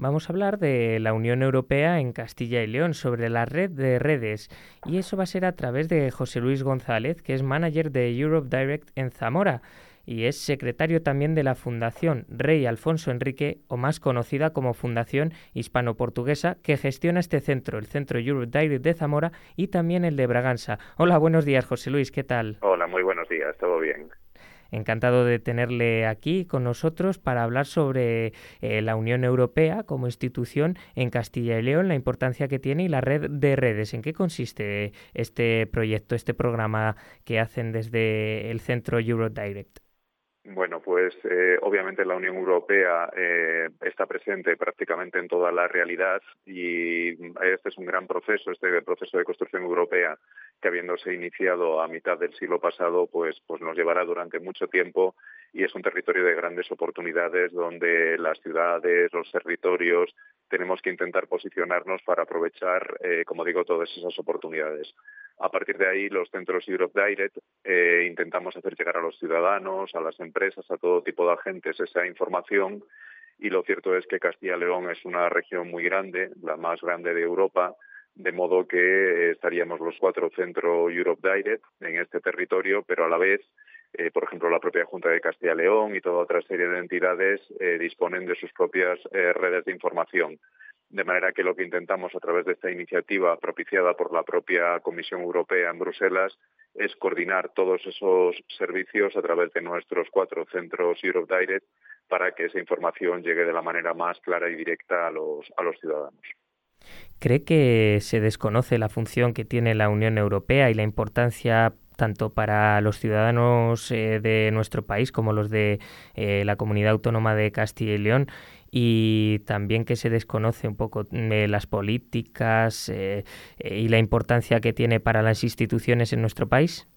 vamos a hablar de la Unión Europea en Castilla y León, sobre la red de redes. Y eso va a ser a través de José Luis González, que es manager de Europe Direct en Zamora y es secretario también de la Fundación Rey Alfonso Enrique, o más conocida como Fundación Hispano-Portuguesa, que gestiona este centro, el Centro Europe Direct de Zamora y también el de Braganza. Hola, buenos días, José Luis, ¿qué tal? Hola, muy buenos días, todo bien. Encantado de tenerle aquí con nosotros para hablar sobre eh, la Unión Europea como institución en Castilla y León, la importancia que tiene y la red de redes. ¿En qué consiste este proyecto, este programa que hacen desde el centro Eurodirect? Bueno, pues eh, obviamente la Unión Europea eh, está presente prácticamente en toda la realidad y este es un gran proceso, este proceso de construcción europea que habiéndose iniciado a mitad del siglo pasado, pues, pues nos llevará durante mucho tiempo y es un territorio de grandes oportunidades donde las ciudades, los territorios, tenemos que intentar posicionarnos para aprovechar, eh, como digo, todas esas oportunidades. A partir de ahí, los centros Europe Direct eh, intentamos hacer llegar a los ciudadanos, a las empresas, a todo tipo de agentes esa información. Y lo cierto es que Castilla y León es una región muy grande, la más grande de Europa, de modo que eh, estaríamos los cuatro centros Europe Direct en este territorio, pero a la vez, eh, por ejemplo, la propia Junta de Castilla y León y toda otra serie de entidades disponen de sus propias redes de información. De manera que lo que intentamos a través de esta iniciativa propiciada por la propia Comisión Europea en Bruselas es coordinar todos esos servicios a través de nuestros cuatro centros Europe Direct para que esa información llegue de la manera más clara y directa a los, a los ciudadanos. ¿Cree que se desconoce la función que tiene la Unión Europea y la importancia tanto para los ciudadanos eh, de nuestro país como los de eh, la comunidad autónoma de Castilla y León y también que se desconoce un poco eh, las políticas eh, y la importancia que tiene para las instituciones en nuestro país?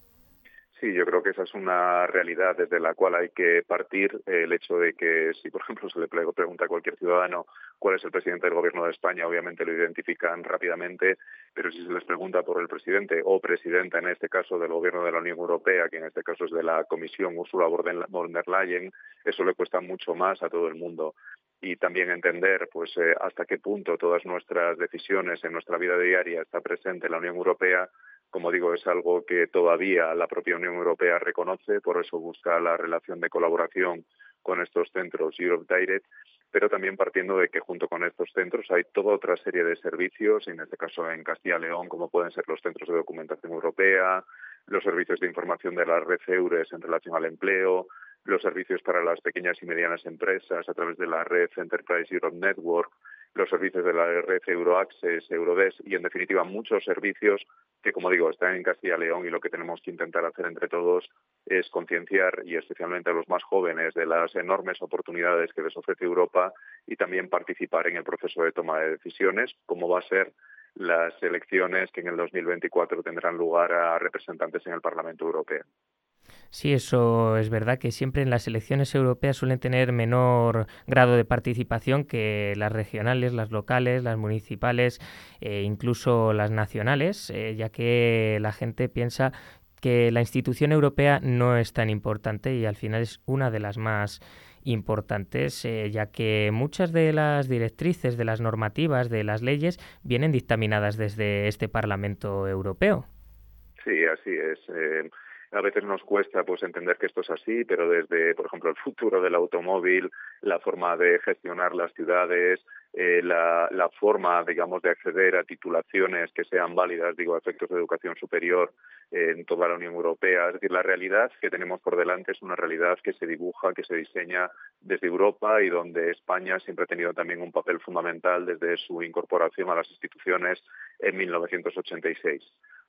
Sí, yo creo que esa es una realidad desde la cual hay que partir. El hecho de que si, por ejemplo, se le pregunta a cualquier ciudadano cuál es el presidente del Gobierno de España, obviamente lo identifican rápidamente, pero si se les pregunta por el presidente o presidenta, en este caso del Gobierno de la Unión Europea, que en este caso es de la Comisión Ursula von der Leyen, eso le cuesta mucho más a todo el mundo y también entender pues eh, hasta qué punto todas nuestras decisiones en nuestra vida diaria está presente la Unión Europea como digo, es algo que todavía la propia Unión Europea reconoce, por eso busca la relación de colaboración con estos centros Europe Direct, pero también partiendo de que junto con estos centros hay toda otra serie de servicios, en este caso en Castilla y León, como pueden ser los centros de documentación europea, los servicios de información de la red EURES en relación al empleo, los servicios para las pequeñas y medianas empresas a través de la red Enterprise Europe Network, los servicios de la red Euroaccess, Eurodes y, en definitiva, muchos servicios que, como digo, están en Castilla y León y lo que tenemos que intentar hacer entre todos es concienciar y especialmente a los más jóvenes de las enormes oportunidades que les ofrece Europa y también participar en el proceso de toma de decisiones, como va a ser las elecciones que en el 2024 tendrán lugar a representantes en el Parlamento Europeo. Sí, eso es verdad que siempre en las elecciones europeas suelen tener menor grado de participación que las regionales, las locales, las municipales e incluso las nacionales, eh, ya que la gente piensa que la institución europea no es tan importante y al final es una de las más importantes, eh, ya que muchas de las directrices, de las normativas, de las leyes vienen dictaminadas desde este Parlamento Europeo. Sí, así es a veces nos cuesta pues entender que esto es así, pero desde, por ejemplo, el futuro del automóvil, la forma de gestionar las ciudades, eh, la, la, forma, digamos, de acceder a titulaciones que sean válidas, digo, a efectos de educación superior eh, en toda la Unión Europea. Es decir, la realidad que tenemos por delante es una realidad que se dibuja, que se diseña desde Europa y donde España siempre ha tenido también un papel fundamental desde su incorporación a las instituciones en 1986.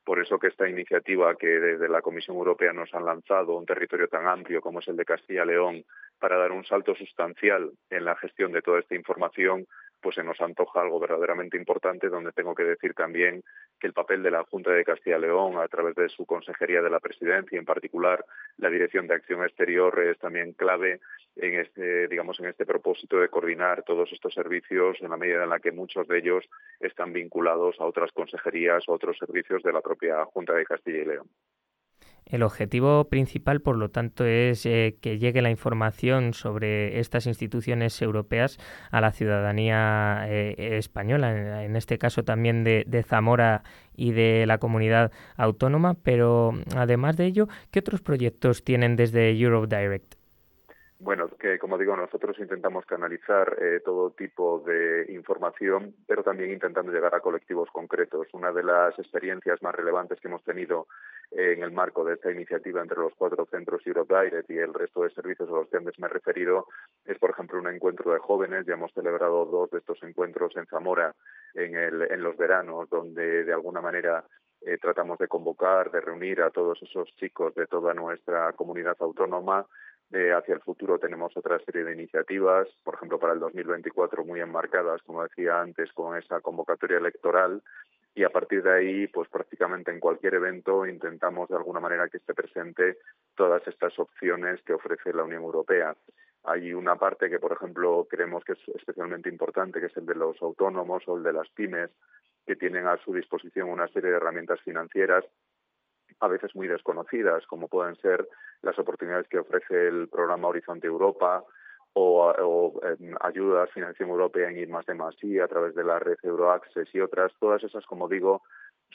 Por eso que esta iniciativa que desde la Comisión Europea nos han lanzado, un territorio tan amplio como es el de Castilla y León, para dar un salto sustancial en la gestión de toda esta información, pues se nos antoja algo verdaderamente importante, donde tengo que decir también que el papel de la Junta de Castilla y León, a través de su Consejería de la Presidencia, en particular la Dirección de Acción Exterior, es también clave en este, digamos, en este propósito de coordinar todos estos servicios en la medida en la que muchos de ellos están vinculados a otras consejerías o otros servicios de la propia Junta de Castilla y León. El objetivo principal, por lo tanto, es eh, que llegue la información sobre estas instituciones europeas a la ciudadanía eh, española, en, este caso también de, de, Zamora y de la comunidad autónoma. Pero además de ello, ¿qué otros proyectos tienen desde Europe Direct? Bueno, que como digo, nosotros intentamos canalizar eh, todo tipo de información, pero también intentando llegar a colectivos concretos. Una de las experiencias más relevantes que hemos tenido en el marco de esta iniciativa entre los cuatro centros Europe y el resto de servicios a los que antes me he referido es, por ejemplo, un encuentro de jóvenes. Ya hemos celebrado dos de estos encuentros en Zamora en, el, en los veranos, donde de alguna manera eh, tratamos de convocar, de reunir a todos esos chicos de toda nuestra comunidad autónoma hacia el futuro tenemos otra serie de iniciativas, por ejemplo, para el 2024 muy enmarcadas, como decía antes, con esa convocatoria electoral. Y a partir de ahí, pues prácticamente en cualquier evento intentamos de alguna manera que esté presente todas estas opciones que ofrece la Unión Europea. Hay una parte que, por ejemplo, creemos que es especialmente importante, que es el de los autónomos o el de las pymes, que tienen a su disposición una serie de herramientas financieras a veces muy desconocidas, como pueden ser las oportunidades que ofrece el programa Horizonte Europa o, o eh, ayudas, financiación europea en ir más de a través de la red Euroaccess y otras. Todas esas, como digo,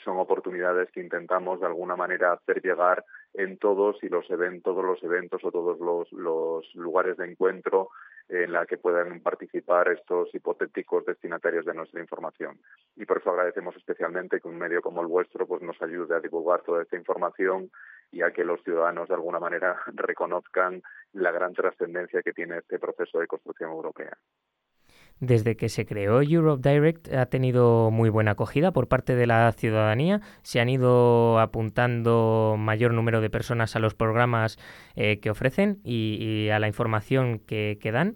son oportunidades que intentamos de alguna manera hacer llegar en todos y los eventos, todos los eventos o todos los lugares de encuentro en la que puedan participar estos hipotéticos destinatarios de nuestra información. Y por eso agradecemos especialmente que un medio como el vuestro pues nos ayude a divulgar toda esta información y a que los ciudadanos de alguna manera reconozcan la gran trascendencia que tiene este proceso de construcción europea. Desde que se creó Europe Direct ha tenido muy buena acogida por parte de la ciudadanía. Se han ido apuntando mayor número de personas a los programas eh, que ofrecen y, a la información que, que dan.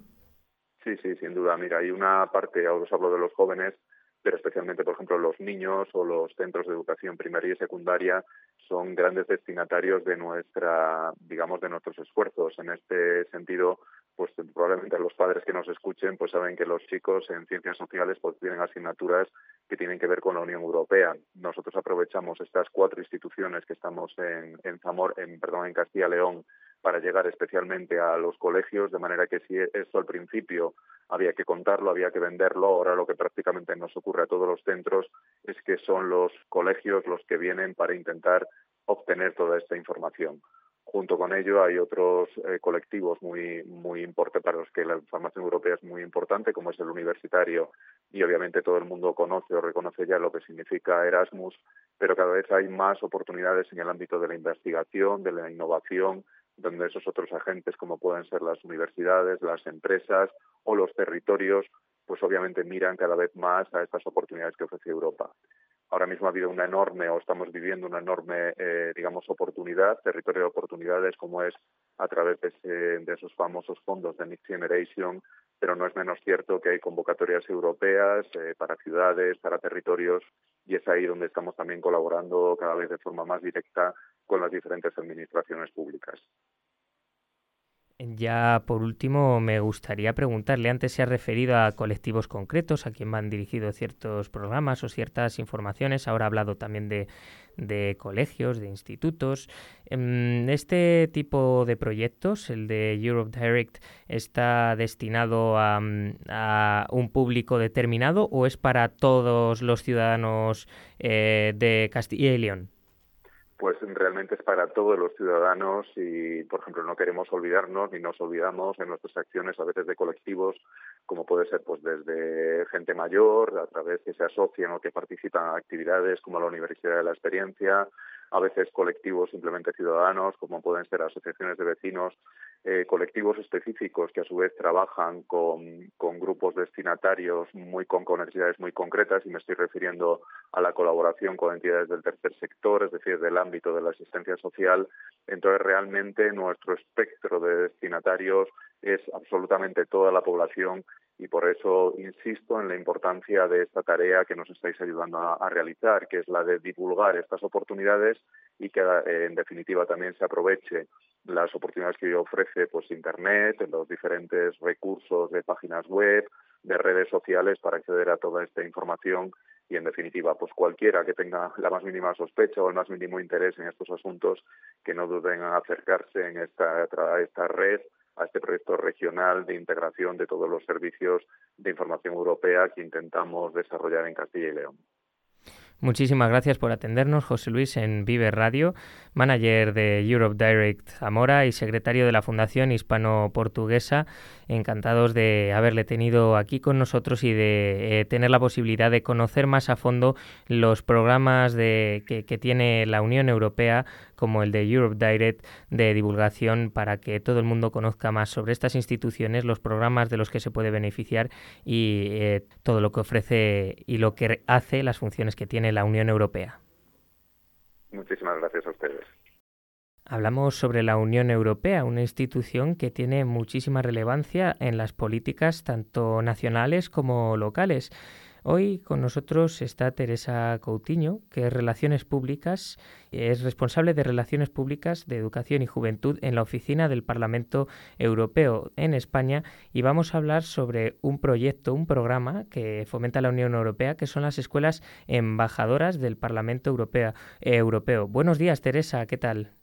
Sí, sí, sin duda. Mira, hay una parte, ahora os hablo de los jóvenes, pero especialmente, por ejemplo, los niños o los centros de educación primaria y secundaria son grandes destinatarios de nuestra, digamos, de nuestros esfuerzos. En este sentido, pues probablemente los padres que nos escuchen pues saben que los chicos en ciencias sociales pues tienen asignaturas que tienen que ver con la Unión Europea. Nosotros aprovechamos estas cuatro instituciones que estamos en, Zamor, en perdón, en Castilla León para llegar especialmente a los colegios, de manera que si esto al principio había que contarlo, había que venderlo, ahora lo que prácticamente nos ocurre a todos los centros es que son los colegios los que vienen para intentar obtener toda esta información. Junto con ello hay otros eh, colectivos muy, muy importantes para los que la información europea es muy importante, como es el universitario, y obviamente todo el mundo conoce o reconoce ya lo que significa Erasmus, pero cada vez hay más oportunidades en el ámbito de la investigación, de la innovación, donde esos otros agentes, como pueden ser las universidades, las empresas o los territorios, pues obviamente miran cada vez más a estas oportunidades que ofrece Europa. Ahora mismo ha habido una enorme, o estamos viviendo una enorme, eh, digamos, oportunidad, territorio de oportunidades, como es a través de, de, esos famosos fondos de Next Generation, pero no es menos cierto que hay convocatorias europeas eh, para ciudades, para territorios, y es ahí donde estamos también colaborando cada vez de forma más directa con las diferentes administraciones públicas. Ya por último, me gustaría preguntarle, antes se ha referido a colectivos concretos, a quien van dirigidos ciertos programas o ciertas informaciones, ahora ha hablado también de, de colegios, de institutos. Em, ¿Este tipo de proyectos, el de Europe Direct, está destinado a, a un público determinado o es para todos los ciudadanos eh, de Castilla y León? Pues realmente es para todos los ciudadanos y, por ejemplo, no queremos olvidarnos ni nos olvidamos en nuestras acciones a veces de colectivos, como puede ser pues desde gente mayor, a través que se asocian o que participan en actividades como la Universidad de la Experiencia, a veces colectivos simplemente ciudadanos, como pueden ser asociaciones de vecinos, eh, colectivos específicos que a su vez trabajan con, con grupos destinatarios muy con, con necesidades muy concretas y me estoy refiriendo a la colaboración con entidades del tercer sector, es decir, del ámbito de la asistencia social. Entonces, realmente nuestro espectro de destinatarios es absolutamente toda la población y por eso insisto en la importancia de esta tarea que nos estáis ayudando a, realizar, que es la de divulgar estas oportunidades y que eh, en definitiva también se aproveche las oportunidades que ofrece pues internet, los diferentes recursos de páginas web, de redes sociales para acceder a toda esta información y en definitiva, pues cualquiera que tenga la más mínima sospecha o el más mínimo interés en estos asuntos, que no duden en acercarse en esta, esta red, a este proyecto regional de integración de todos los servicios de información europea que intentamos desarrollar en Castilla y León. Muchísimas gracias por atendernos, José Luis, en Vive Radio, manager de Europe Direct Zamora y secretario de la Fundación Hispano-Portuguesa. Encantados de haberle tenido aquí con nosotros y de eh, tener la posibilidad de conocer más a fondo los programas de, que, tiene la Unión Europea como el de Europe Direct de divulgación para que todo el mundo conozca más sobre estas instituciones, los programas de los que se puede beneficiar y eh, todo lo que ofrece y lo que hace, las funciones que tiene la Unión Europea. Muchísimas gracias a ustedes. Hablamos sobre la Unión Europea, una institución que tiene muchísima relevancia en las políticas tanto nacionales como locales. Hoy con nosotros está Teresa Coutinho, que es Relaciones Públicas, es responsable de Relaciones Públicas de Educación y Juventud en la oficina del Parlamento Europeo en España y vamos a hablar sobre un proyecto, un programa que fomenta la Unión Europea, que son las escuelas embajadoras del Parlamento Europeo. Europeo. Buenos días, Teresa, ¿qué tal?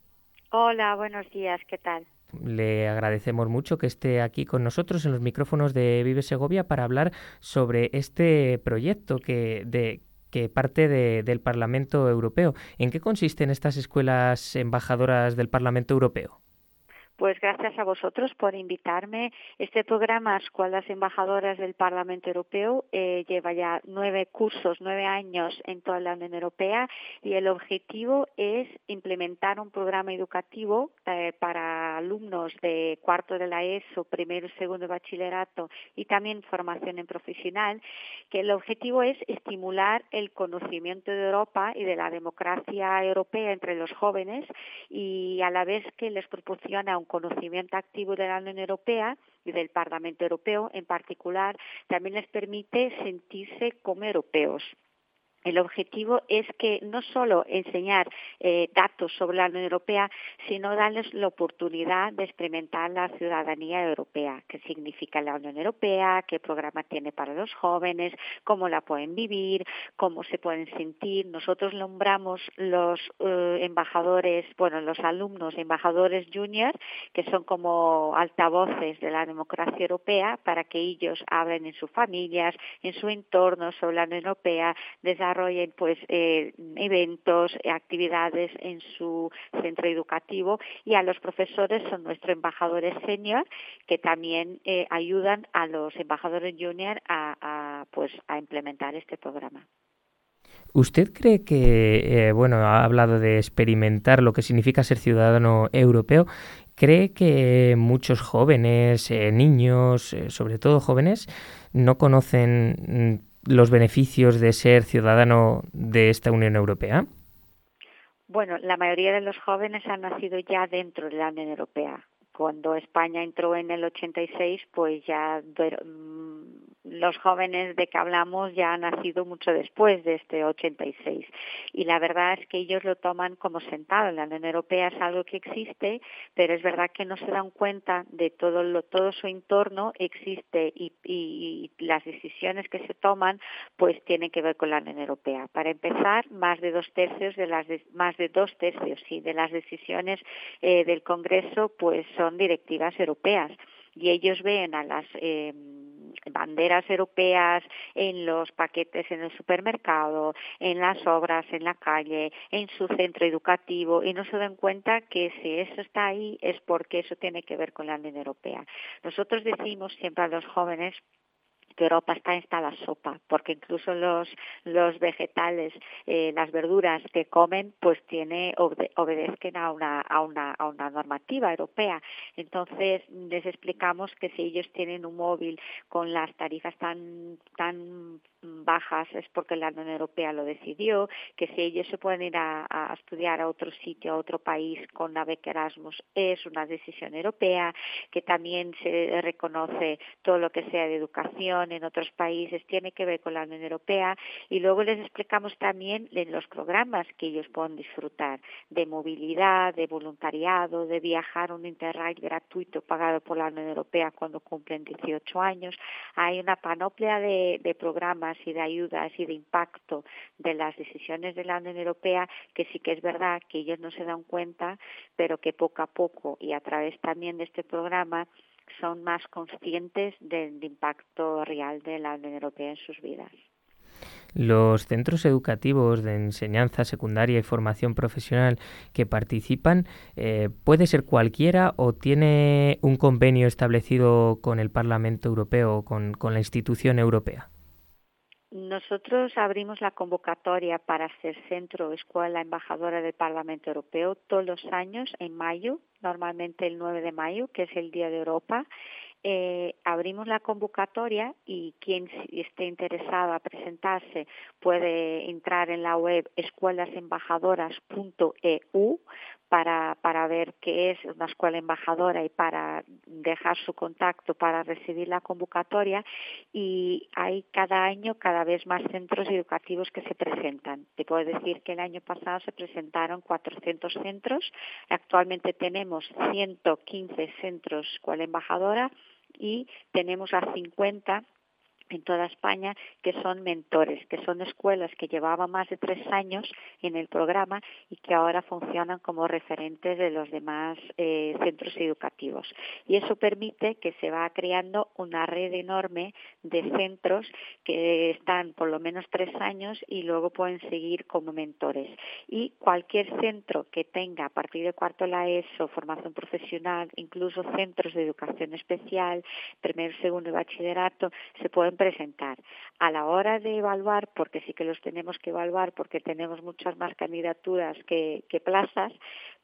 Hola, buenos días, ¿qué tal? Le agradecemos mucho que esté aquí con nosotros en los micrófonos de Vive Segovia para hablar sobre este proyecto que, de, que parte del Parlamento Europeo. ¿En qué consisten estas escuelas embajadoras del Parlamento Europeo? Pues gracias a vosotros por invitarme. Este programa, Escuelas Embajadoras del Parlamento Europeo, eh, lleva ya nueve cursos, nueve años en toda la Unión Europea y el objetivo es implementar un programa educativo eh, para alumnos de cuarto de la ESO, primero y segundo bachillerato y también formación en profesional, que el objetivo es estimular el conocimiento de Europa y de la democracia europea entre los jóvenes y a la vez que les proporciona un conocimiento activo de la Unión Europea y del Parlamento Europeo en particular, también les permite sentirse como europeos. El objetivo es que no solo enseñar eh, datos sobre la Unión Europea, sino darles la oportunidad de experimentar la ciudadanía europea, qué significa la Unión Europea, qué programa tiene para los jóvenes, cómo la pueden vivir, cómo se pueden sentir. Nosotros nombramos los eh, embajadores, bueno, los alumnos embajadores junior, que son como altavoces de la democracia europea para que ellos hablen en sus familias, en su entorno sobre la Unión Europea, desarrollen pues eh, eventos, actividades en su centro educativo y a los profesores son nuestros embajadores senior que también eh, ayudan a los embajadores junior a, pues a implementar este programa. ¿Usted cree que, eh, bueno, ha hablado de experimentar lo que significa ser ciudadano europeo? ¿Cree que muchos jóvenes, niños, sobre todo jóvenes, no conocen mm, los beneficios de ser ciudadano de esta Unión Europea? Bueno, la mayoría de los jóvenes han nacido ya dentro de la Unión Europea. Cuando España entró en el 86, pues ya los jóvenes de que hablamos ya han nacido mucho después de este 86 y la verdad es que ellos lo toman como sentado. La Unión Europea es algo que existe, pero es verdad que no se dan cuenta de todo lo, todo su entorno existe y, y, las decisiones que se toman pues tienen que ver con la Unión Europea. Para empezar, más de dos tercios de las más de dos tercios sí de las decisiones eh, del Congreso pues son directivas europeas y ellos ven a las eh, banderas europeas en los paquetes en el supermercado, en las obras, en la calle, en su centro educativo y no se dan cuenta que si eso está ahí es porque eso tiene que ver con la Unión Europea. Nosotros decimos siempre a los jóvenes que Europa está en la sopa, porque incluso los, los vegetales, eh, las verduras que comen, pues tiene, obedezcan a una, a, una, a una normativa europea. Entonces, les explicamos que si ellos tienen un móvil con las tarifas tan, tan bajas es porque la Unión Europea lo decidió, que si ellos se pueden ir a, estudiar a otro sitio, a otro país con la beca Erasmus, es una decisión europea, que también se reconoce todo lo que sea de educación, en otros países tiene que ver con la Unión Europea y luego les explicamos también en los programas que ellos pueden disfrutar de movilidad, de voluntariado, de viajar un interrail gratuito pagado por la Unión Europea cuando cumplen 18 años. Hay una panoplia de, programas y de ayudas y de impacto de las decisiones de la Unión Europea, que sí que es verdad que ellos no se dan cuenta, pero que poco a poco y a través también de este programa son más conscientes del impacto real de la Unión Europea en sus vidas. Los centros educativos de enseñanza secundaria y formación profesional que participan, eh, ¿puede ser cualquiera o tiene un convenio establecido con el Parlamento Europeo o con la institución europea? Nosotros abrimos la convocatoria para ser centro escuela embajadora del Parlamento Europeo todos los años en mayo, normalmente el 9 de mayo, que es el Día de Europa, eh, abrimos la convocatoria y quien esté interesado a presentarse puede entrar en la web escuelasembajadoras.eu para, para ver qué es una escuela embajadora y para dejar su contacto para recibir la convocatoria y hay cada año cada vez más centros educativos que se presentan. Te puedo decir que el año pasado se presentaron 400 centros, actualmente tenemos 115 centros escuela embajadora y tenemos a 50 en toda España que son mentores, que son escuelas que llevaban más de tres años en el programa y que ahora funcionan como referentes de los demás eh, centros educativos. Y eso permite que se va creando una red enorme de centros que están por lo menos tres años y luego pueden seguir como mentores. Y cualquier centro que tenga a partir de cuarto la ESO, formación profesional, incluso centros de educación especial, primero, segundo y bachillerato, se pueden presentar. A la hora de evaluar, porque sí que los tenemos que evaluar, porque tenemos muchas más candidaturas que, que plazas,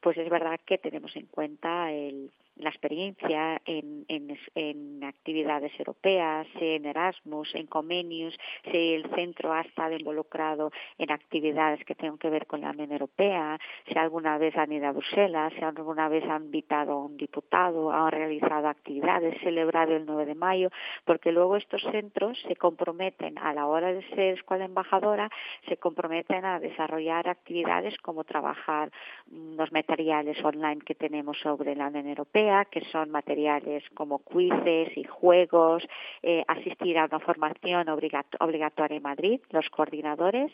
pues es verdad que tenemos en cuenta el, la experiencia en, en, actividades europeas, en Erasmus, en Comenius, si el centro ha estado involucrado en actividades que tengan que ver con la Unión Europea, si alguna vez han ido a Bruselas, si alguna vez han invitado a un diputado, han realizado actividades, celebrado el 9 de mayo, porque luego estos centros se comprometen a la hora de ser escuela embajadora, se comprometen a desarrollar actividades como trabajar los materiales online que tenemos sobre la Unión Europea, que son materiales como quizzes y juegos, eh, asistir a una formación obligatoria en Madrid, los coordinadores,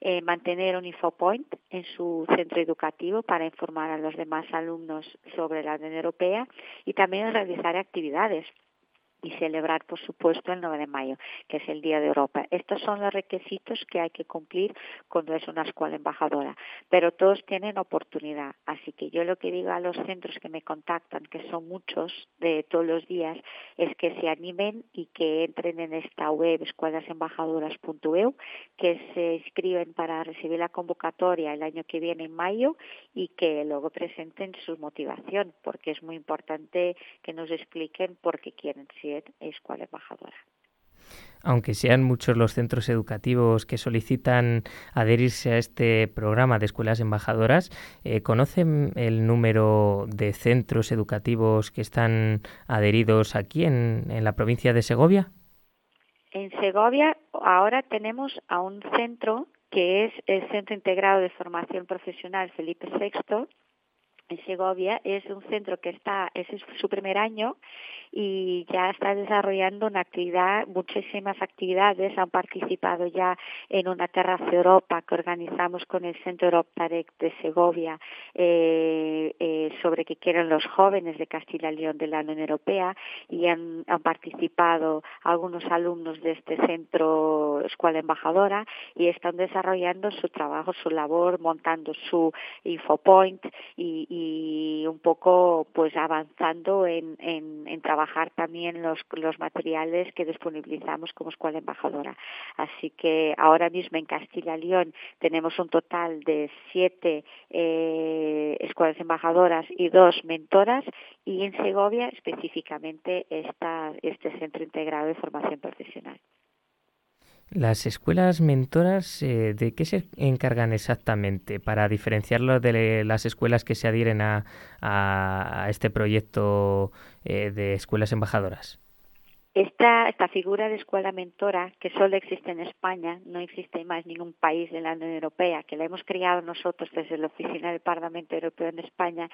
eh, mantener un infopoint en su centro educativo para informar a los demás alumnos sobre la Unión Europea y también realizar actividades y celebrar, por supuesto, el 9 de mayo, que es el Día de Europa. Estos son los requisitos que hay que cumplir cuando es una escuela embajadora, pero todos tienen oportunidad. Así que yo lo que digo a los centros que me contactan, que son muchos de todos los días, es que se animen y que entren en esta web escuelasembajadoras.eu, que se inscriben para recibir la convocatoria el año que viene en mayo y que luego presenten su motivación, porque es muy importante que nos expliquen por qué quieren escuela embajadora. Aunque sean muchos los centros educativos que solicitan adherirse a este programa de escuelas embajadoras, eh, ¿conocen el número de centros educativos que están adheridos aquí en, en la provincia de Segovia? En Segovia ahora tenemos a un centro que es el Centro Integrado de Formación Profesional Felipe VI, en Segovia. Es un centro que está, es su primer año y ya está desarrollando una actividad, muchísimas actividades. Han participado ya en una terraza Europa que organizamos con el Centro Europa de Segovia eh, eh, sobre qué quieren los jóvenes de Castilla y León de la Unión Europea y han, han participado algunos alumnos de este centro Escuela Embajadora y están desarrollando su trabajo, su labor, montando su infopoint y, y un poco pues avanzando en, en, en trabajar también los, los materiales que disponibilizamos como escuela embajadora. Así que ahora mismo en Castilla y León tenemos un total de siete eh, escuelas embajadoras y dos mentoras y en Segovia específicamente está este centro integrado de formación profesional. Las escuelas mentoras, eh, ¿de qué se encargan exactamente para diferenciarlo de las escuelas que se adhieren a, este proyecto eh, de escuelas embajadoras? Esta, figura de escuela mentora, que solo existe en España, no existe más ningún país de la Unión Europea, que la hemos creado nosotros desde la Oficina del Parlamento Europeo en España,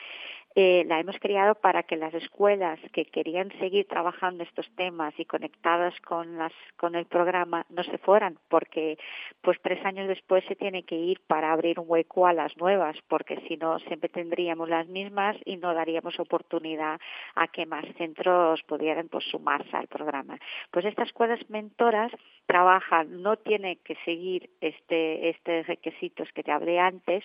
eh, la hemos creado para que las escuelas que querían seguir trabajando estos temas y conectadas con el programa no se fueran, porque pues tres años después se tiene que ir para abrir un hueco a las nuevas, porque si no siempre tendríamos las mismas y no daríamos oportunidad a que más centros pudieran pues, sumarse al programa pues estas escuelas mentoras trabajan, no tiene que seguir este, estos requisitos que te hablé antes,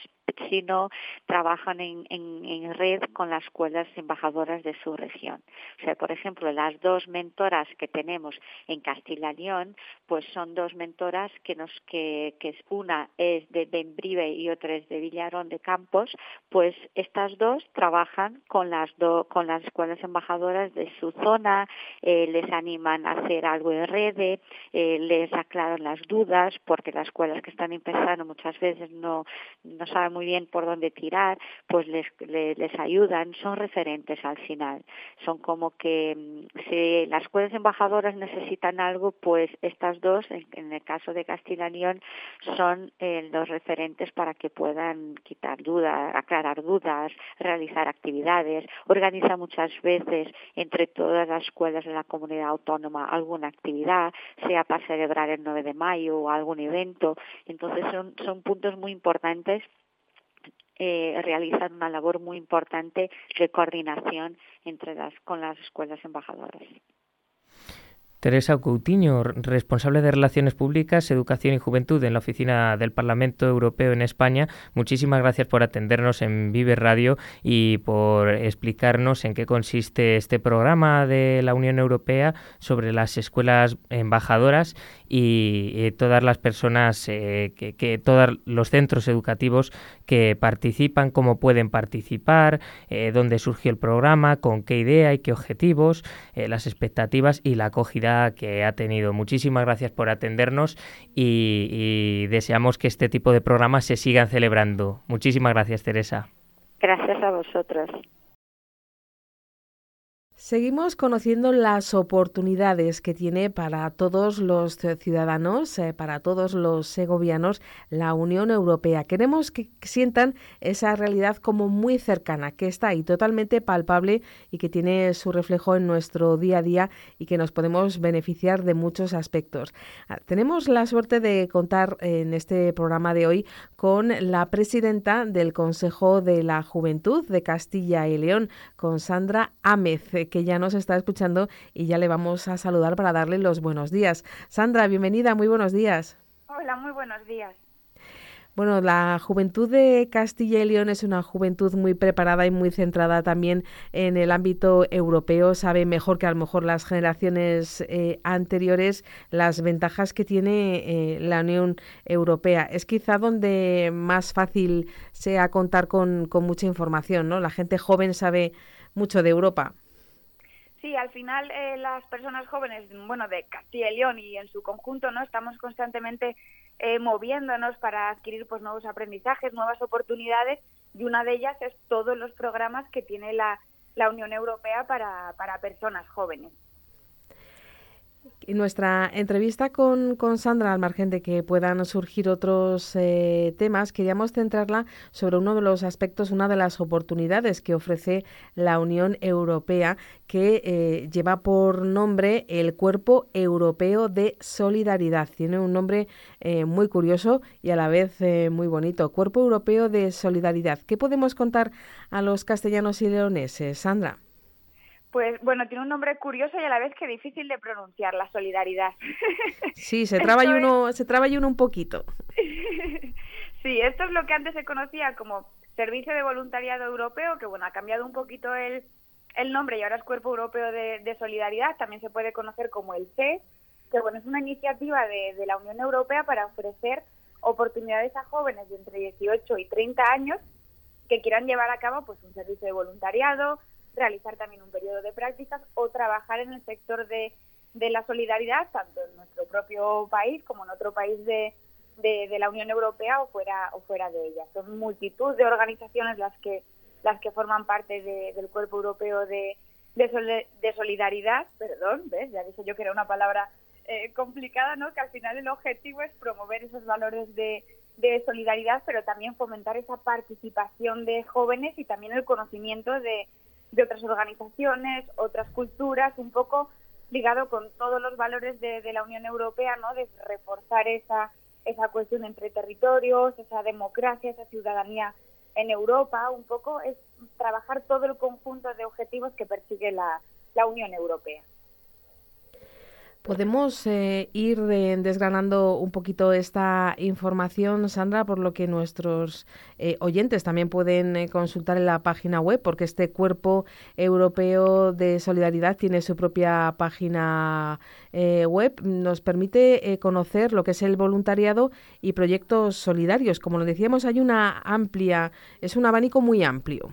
sino trabajan en, en, red con las escuelas embajadoras de su región. O sea, por ejemplo, las dos mentoras que tenemos en Castilla y León, pues son dos mentoras que nos, que, que una es de Benbrive y otra es de Villarón de Campos, pues estas dos trabajan con las do, con las escuelas embajadoras de su zona, eh, les animan a hacer algo en red, eh, les aclaran las dudas, porque las escuelas que están empezando muchas veces no, no saben muy bien por dónde tirar, pues les, les, ayudan, son referentes al final. Son como que mm, si las escuelas embajadoras necesitan algo, pues estas dos, en, el caso de Castilla y León, son eh, los referentes para que puedan quitar dudas, aclarar dudas, realizar actividades, organiza muchas veces entre todas las escuelas de la comunidad autónoma alguna actividad, sea para celebrar el 9 de mayo o algún evento. Entonces son, son puntos muy importantes eh, realizan una labor muy importante de coordinación entre las, con las escuelas embajadoras. Teresa Coutinho, responsable de Relaciones Públicas, Educación y Juventud en la Oficina del Parlamento Europeo en España. Muchísimas gracias por atendernos en Vive Radio y por explicarnos en qué consiste este programa de la Unión Europea sobre las escuelas embajadoras y, todas las personas, eh, que, todos los centros educativos que participan, cómo pueden participar, eh, dónde surgió el programa, con qué idea y qué objetivos, eh, las expectativas y la acogida que ha tenido. Muchísimas gracias por atendernos y, y deseamos que este tipo de programas se sigan celebrando. Muchísimas gracias, Teresa. Gracias a vosotros. Seguimos conociendo las oportunidades que tiene para todos los ciudadanos, eh, para todos los segovianos, la Unión Europea. Queremos que sientan esa realidad como muy cercana, que está ahí totalmente palpable y que tiene su reflejo en nuestro día a día y que nos podemos beneficiar de muchos aspectos. Ah, tenemos la suerte de contar en este programa de hoy con la presidenta del Consejo de la Juventud de Castilla y León, con Sandra Amez que ya nos está escuchando y ya le vamos a saludar para darle los buenos días. Sandra, bienvenida, muy buenos días. Hola, muy buenos días. Bueno, la juventud de Castilla y León es una juventud muy preparada y muy centrada también en el ámbito europeo. Sabe mejor que a lo mejor las generaciones eh, anteriores las ventajas que tiene eh, la Unión Europea. Es quizá donde más fácil sea contar con, con mucha información, ¿no? La gente joven sabe mucho de Europa. Sí, al final eh, las personas jóvenes, bueno, de Castilla y León y en su conjunto, ¿no? Estamos constantemente eh, moviéndonos para adquirir pues nuevos aprendizajes, nuevas oportunidades y una de ellas es todos los programas que tiene la, la Unión Europea para, para personas jóvenes. Nuestra entrevista con, Sandra, al margen de que puedan surgir otros eh, temas, queríamos centrarla sobre uno de los aspectos, una de las oportunidades que ofrece la Unión Europea, que eh, lleva por nombre el Cuerpo Europeo de Solidaridad. Tiene un nombre eh, muy curioso y a la vez muy bonito. Cuerpo Europeo de Solidaridad. ¿Qué podemos contar a los castellanos y leoneses, Sandra? Pues bueno, tiene un nombre curioso y a la vez que difícil de pronunciar, la solidaridad. Sí, se traba y uno, se traba y uno un poquito. Sí, esto es lo que antes se conocía como Servicio de Voluntariado Europeo, que bueno, ha cambiado un poquito el, el nombre y ahora es Cuerpo Europeo de, Solidaridad, también se puede conocer como el CES, que bueno, es una iniciativa de, de la Unión Europea para ofrecer oportunidades a jóvenes de entre 18 y 30 años que quieran llevar a cabo pues un servicio de voluntariado, realizar también un periodo de prácticas o trabajar en el sector de, de la solidaridad, tanto en nuestro propio país como en otro país de, de, la Unión Europea o fuera, o fuera de ella. Son multitud de organizaciones las que, las que forman parte del Cuerpo Europeo de, de, solidaridad, perdón, ¿ves? Ya dije yo que era una palabra eh, complicada, ¿no? Que al final el objetivo es promover esos valores de, de solidaridad, pero también fomentar esa participación de jóvenes y también el conocimiento de, de otras organizaciones, otras culturas, un poco ligado con todos los valores de, de, la Unión Europea, ¿no? De reforzar esa, esa cuestión entre territorios, esa democracia, esa ciudadanía en Europa, un poco es trabajar todo el conjunto de objetivos que persigue la, la Unión Europea. Podemos eh, ir desgranando un poquito esta información, Sandra, por lo que nuestros eh, oyentes también pueden eh, consultar en la página web, porque este Cuerpo Europeo de Solidaridad tiene su propia página web. Nos permite conocer lo que es el voluntariado y proyectos solidarios. Como lo decíamos, hay una amplia, es un abanico muy amplio.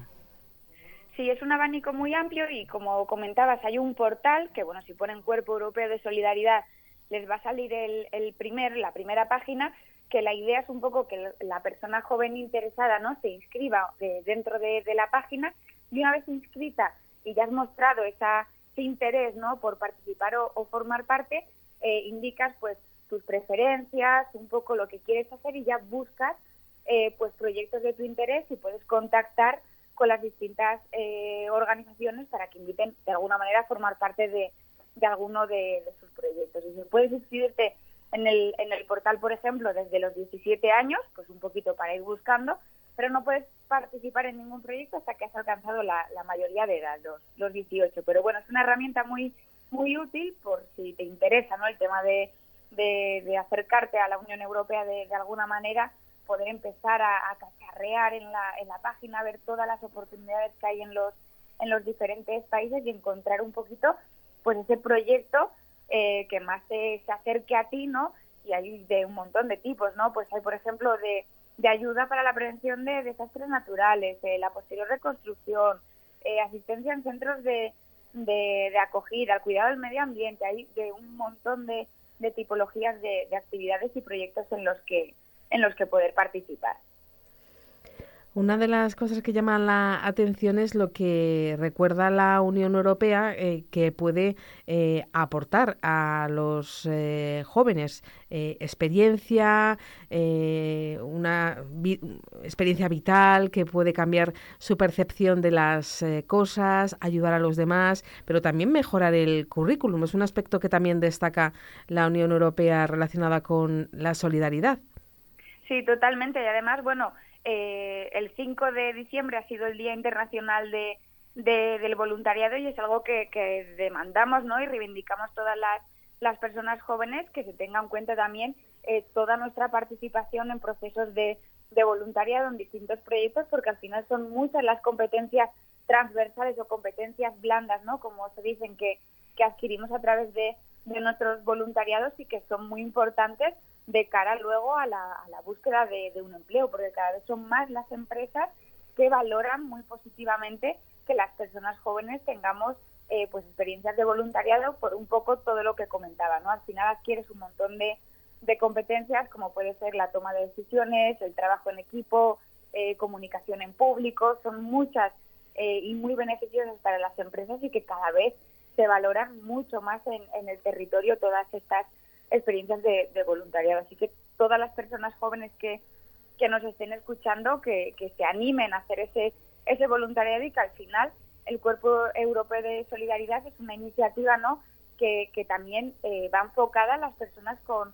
Sí, es un abanico muy amplio y como comentabas, hay un portal que, bueno, si ponen Cuerpo Europeo de Solidaridad, les va a salir el, primer, la primera página, que la idea es un poco que la persona joven interesada no se inscriba dentro de, la página y una vez inscrita y ya has mostrado esa, ese interés no por participar o, formar parte, eh, indicas pues tus preferencias, un poco lo que quieres hacer y ya buscas eh, pues proyectos de tu interés y puedes contactar con las distintas eh, organizaciones para que inviten de alguna manera a formar parte de, de alguno de, sus proyectos. Puedes inscribirte en el, en el portal, por ejemplo, desde los 17 años, pues un poquito para ir buscando, pero no puedes participar en ningún proyecto hasta que has alcanzado la, la mayoría de edad, los, los 18. Pero bueno, es una herramienta muy muy útil por si te interesa ¿no? el tema de, de, de acercarte a la Unión Europea de, de alguna manera poder empezar a, a cacharrear en la, en la página, ver todas las oportunidades que hay en los, en los diferentes países y encontrar un poquito pues ese proyecto eh, que más se, se, acerque a ti, ¿no? Y hay de un montón de tipos, ¿no? Pues hay, por ejemplo, de, de ayuda para la prevención de desastres naturales, de la posterior reconstrucción, eh, asistencia en centros de, de, acogida, cuidado del medio ambiente, hay de un montón de, de tipologías de, de actividades y proyectos en los que en los que poder participar. Una de las cosas que llama la atención es lo que recuerda la Unión Europea eh, que puede eh, aportar a los eh, jóvenes experiencia, una experiencia vital que puede cambiar su percepción de las cosas, ayudar a los demás, pero también mejorar el currículum. Es un aspecto que también destaca la Unión Europea relacionada con la solidaridad. Sí, totalmente. Y además, bueno, eh, el 5 de diciembre ha sido el Día Internacional de, del Voluntariado y es algo que, que, demandamos ¿no? y reivindicamos todas las, las personas jóvenes que se tenga en cuenta también eh, toda nuestra participación en procesos de, de voluntariado en distintos proyectos porque al final son muchas las competencias transversales o competencias blandas, ¿no? Como se dicen que, que adquirimos a través de, de nuestros voluntariados y que son muy importantes de cara luego a la, a la búsqueda de, un empleo, porque cada vez son más las empresas que valoran muy positivamente que las personas jóvenes tengamos eh, pues experiencias de voluntariado por un poco todo lo que comentaba, ¿no? Al final adquieres un montón de, de competencias como puede ser la toma de decisiones, el trabajo en equipo, eh, comunicación en público, son muchas eh, y muy beneficiosas para las empresas y que cada vez se valoran mucho más en, en el territorio todas estas experiencias de, voluntariado. Así que todas las personas jóvenes que, que nos estén escuchando, que, que se animen a hacer ese, ese voluntariado y que al final el Cuerpo Europeo de Solidaridad es una iniciativa ¿no? que, que también eh, va enfocada a las personas con,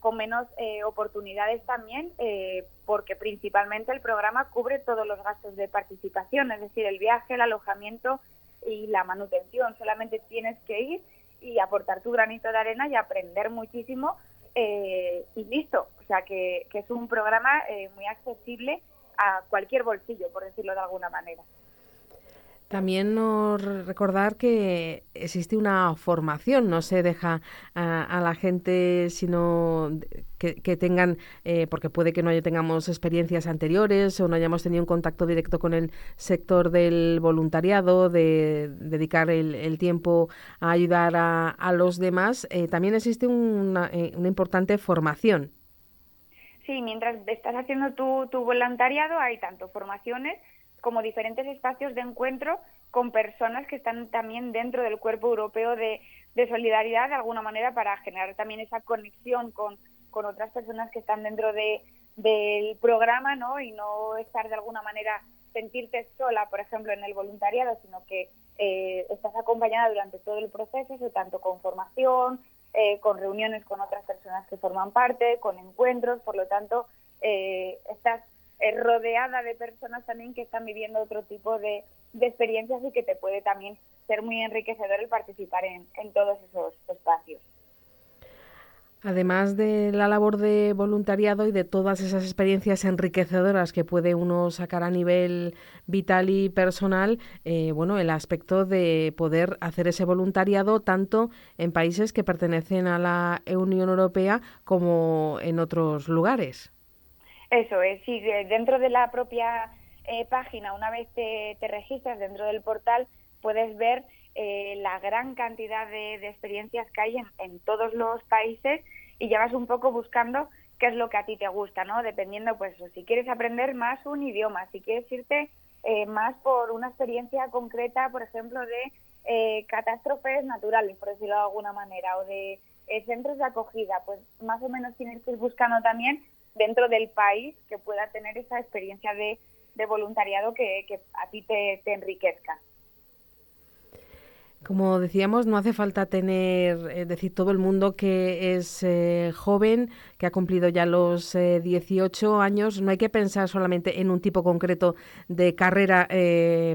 con menos eh, oportunidades también, eh, porque principalmente el programa cubre todos los gastos de participación, es decir, el viaje, el alojamiento y la manutención. Solamente tienes que ir y aportar tu granito de arena y aprender muchísimo eh, y listo. O sea que, que es un programa eh, muy accesible a cualquier bolsillo, por decirlo de alguna manera. También nos recordar que existe una formación, no se deja a, la gente sino que, tengan, eh, porque puede que no tengamos experiencias anteriores o no hayamos tenido un contacto directo con el sector del voluntariado, de dedicar el, tiempo a ayudar a, los demás, eh, también existe una, eh, una importante formación. Sí, mientras estás haciendo tu, tu voluntariado hay tanto formaciones como diferentes espacios de encuentro con personas que están también dentro del cuerpo europeo de, solidaridad de alguna manera para generar también esa conexión con, con otras personas que están dentro de, del programa ¿no? y no estar de alguna manera sentirte sola, por ejemplo, en el voluntariado, sino que eh, estás acompañada durante todo el proceso, tanto con formación, eh, con reuniones con otras personas que forman parte, con encuentros, por lo tanto, eh, estás rodeada de personas también que están viviendo otro tipo de, de, experiencias y que te puede también ser muy enriquecedor el participar en, en todos esos espacios. Además de la labor de voluntariado y de todas esas experiencias enriquecedoras que puede uno sacar a nivel vital y personal, eh, bueno, el aspecto de poder hacer ese voluntariado tanto en países que pertenecen a la Unión Europea como en otros lugares. Eso es, sí, dentro de la propia eh, página, una vez te, registras dentro del portal, puedes ver eh, la gran cantidad de, experiencias que hay en, todos los países y ya vas un poco buscando qué es lo que a ti te gusta, ¿no? Dependiendo, pues, si quieres aprender más un idioma, si quieres irte eh, más por una experiencia concreta, por ejemplo, de eh, catástrofes naturales, por decirlo de alguna manera, o de centros de acogida, pues más o menos tienes que ir buscando también dentro del país que pueda tener esa experiencia de, voluntariado que, que a ti te enriquezca. Como decíamos, no hace falta tener, es eh, decir, todo el mundo que es eh, joven, que ha cumplido ya los 18 eh, años, no hay que pensar solamente en un tipo concreto de carrera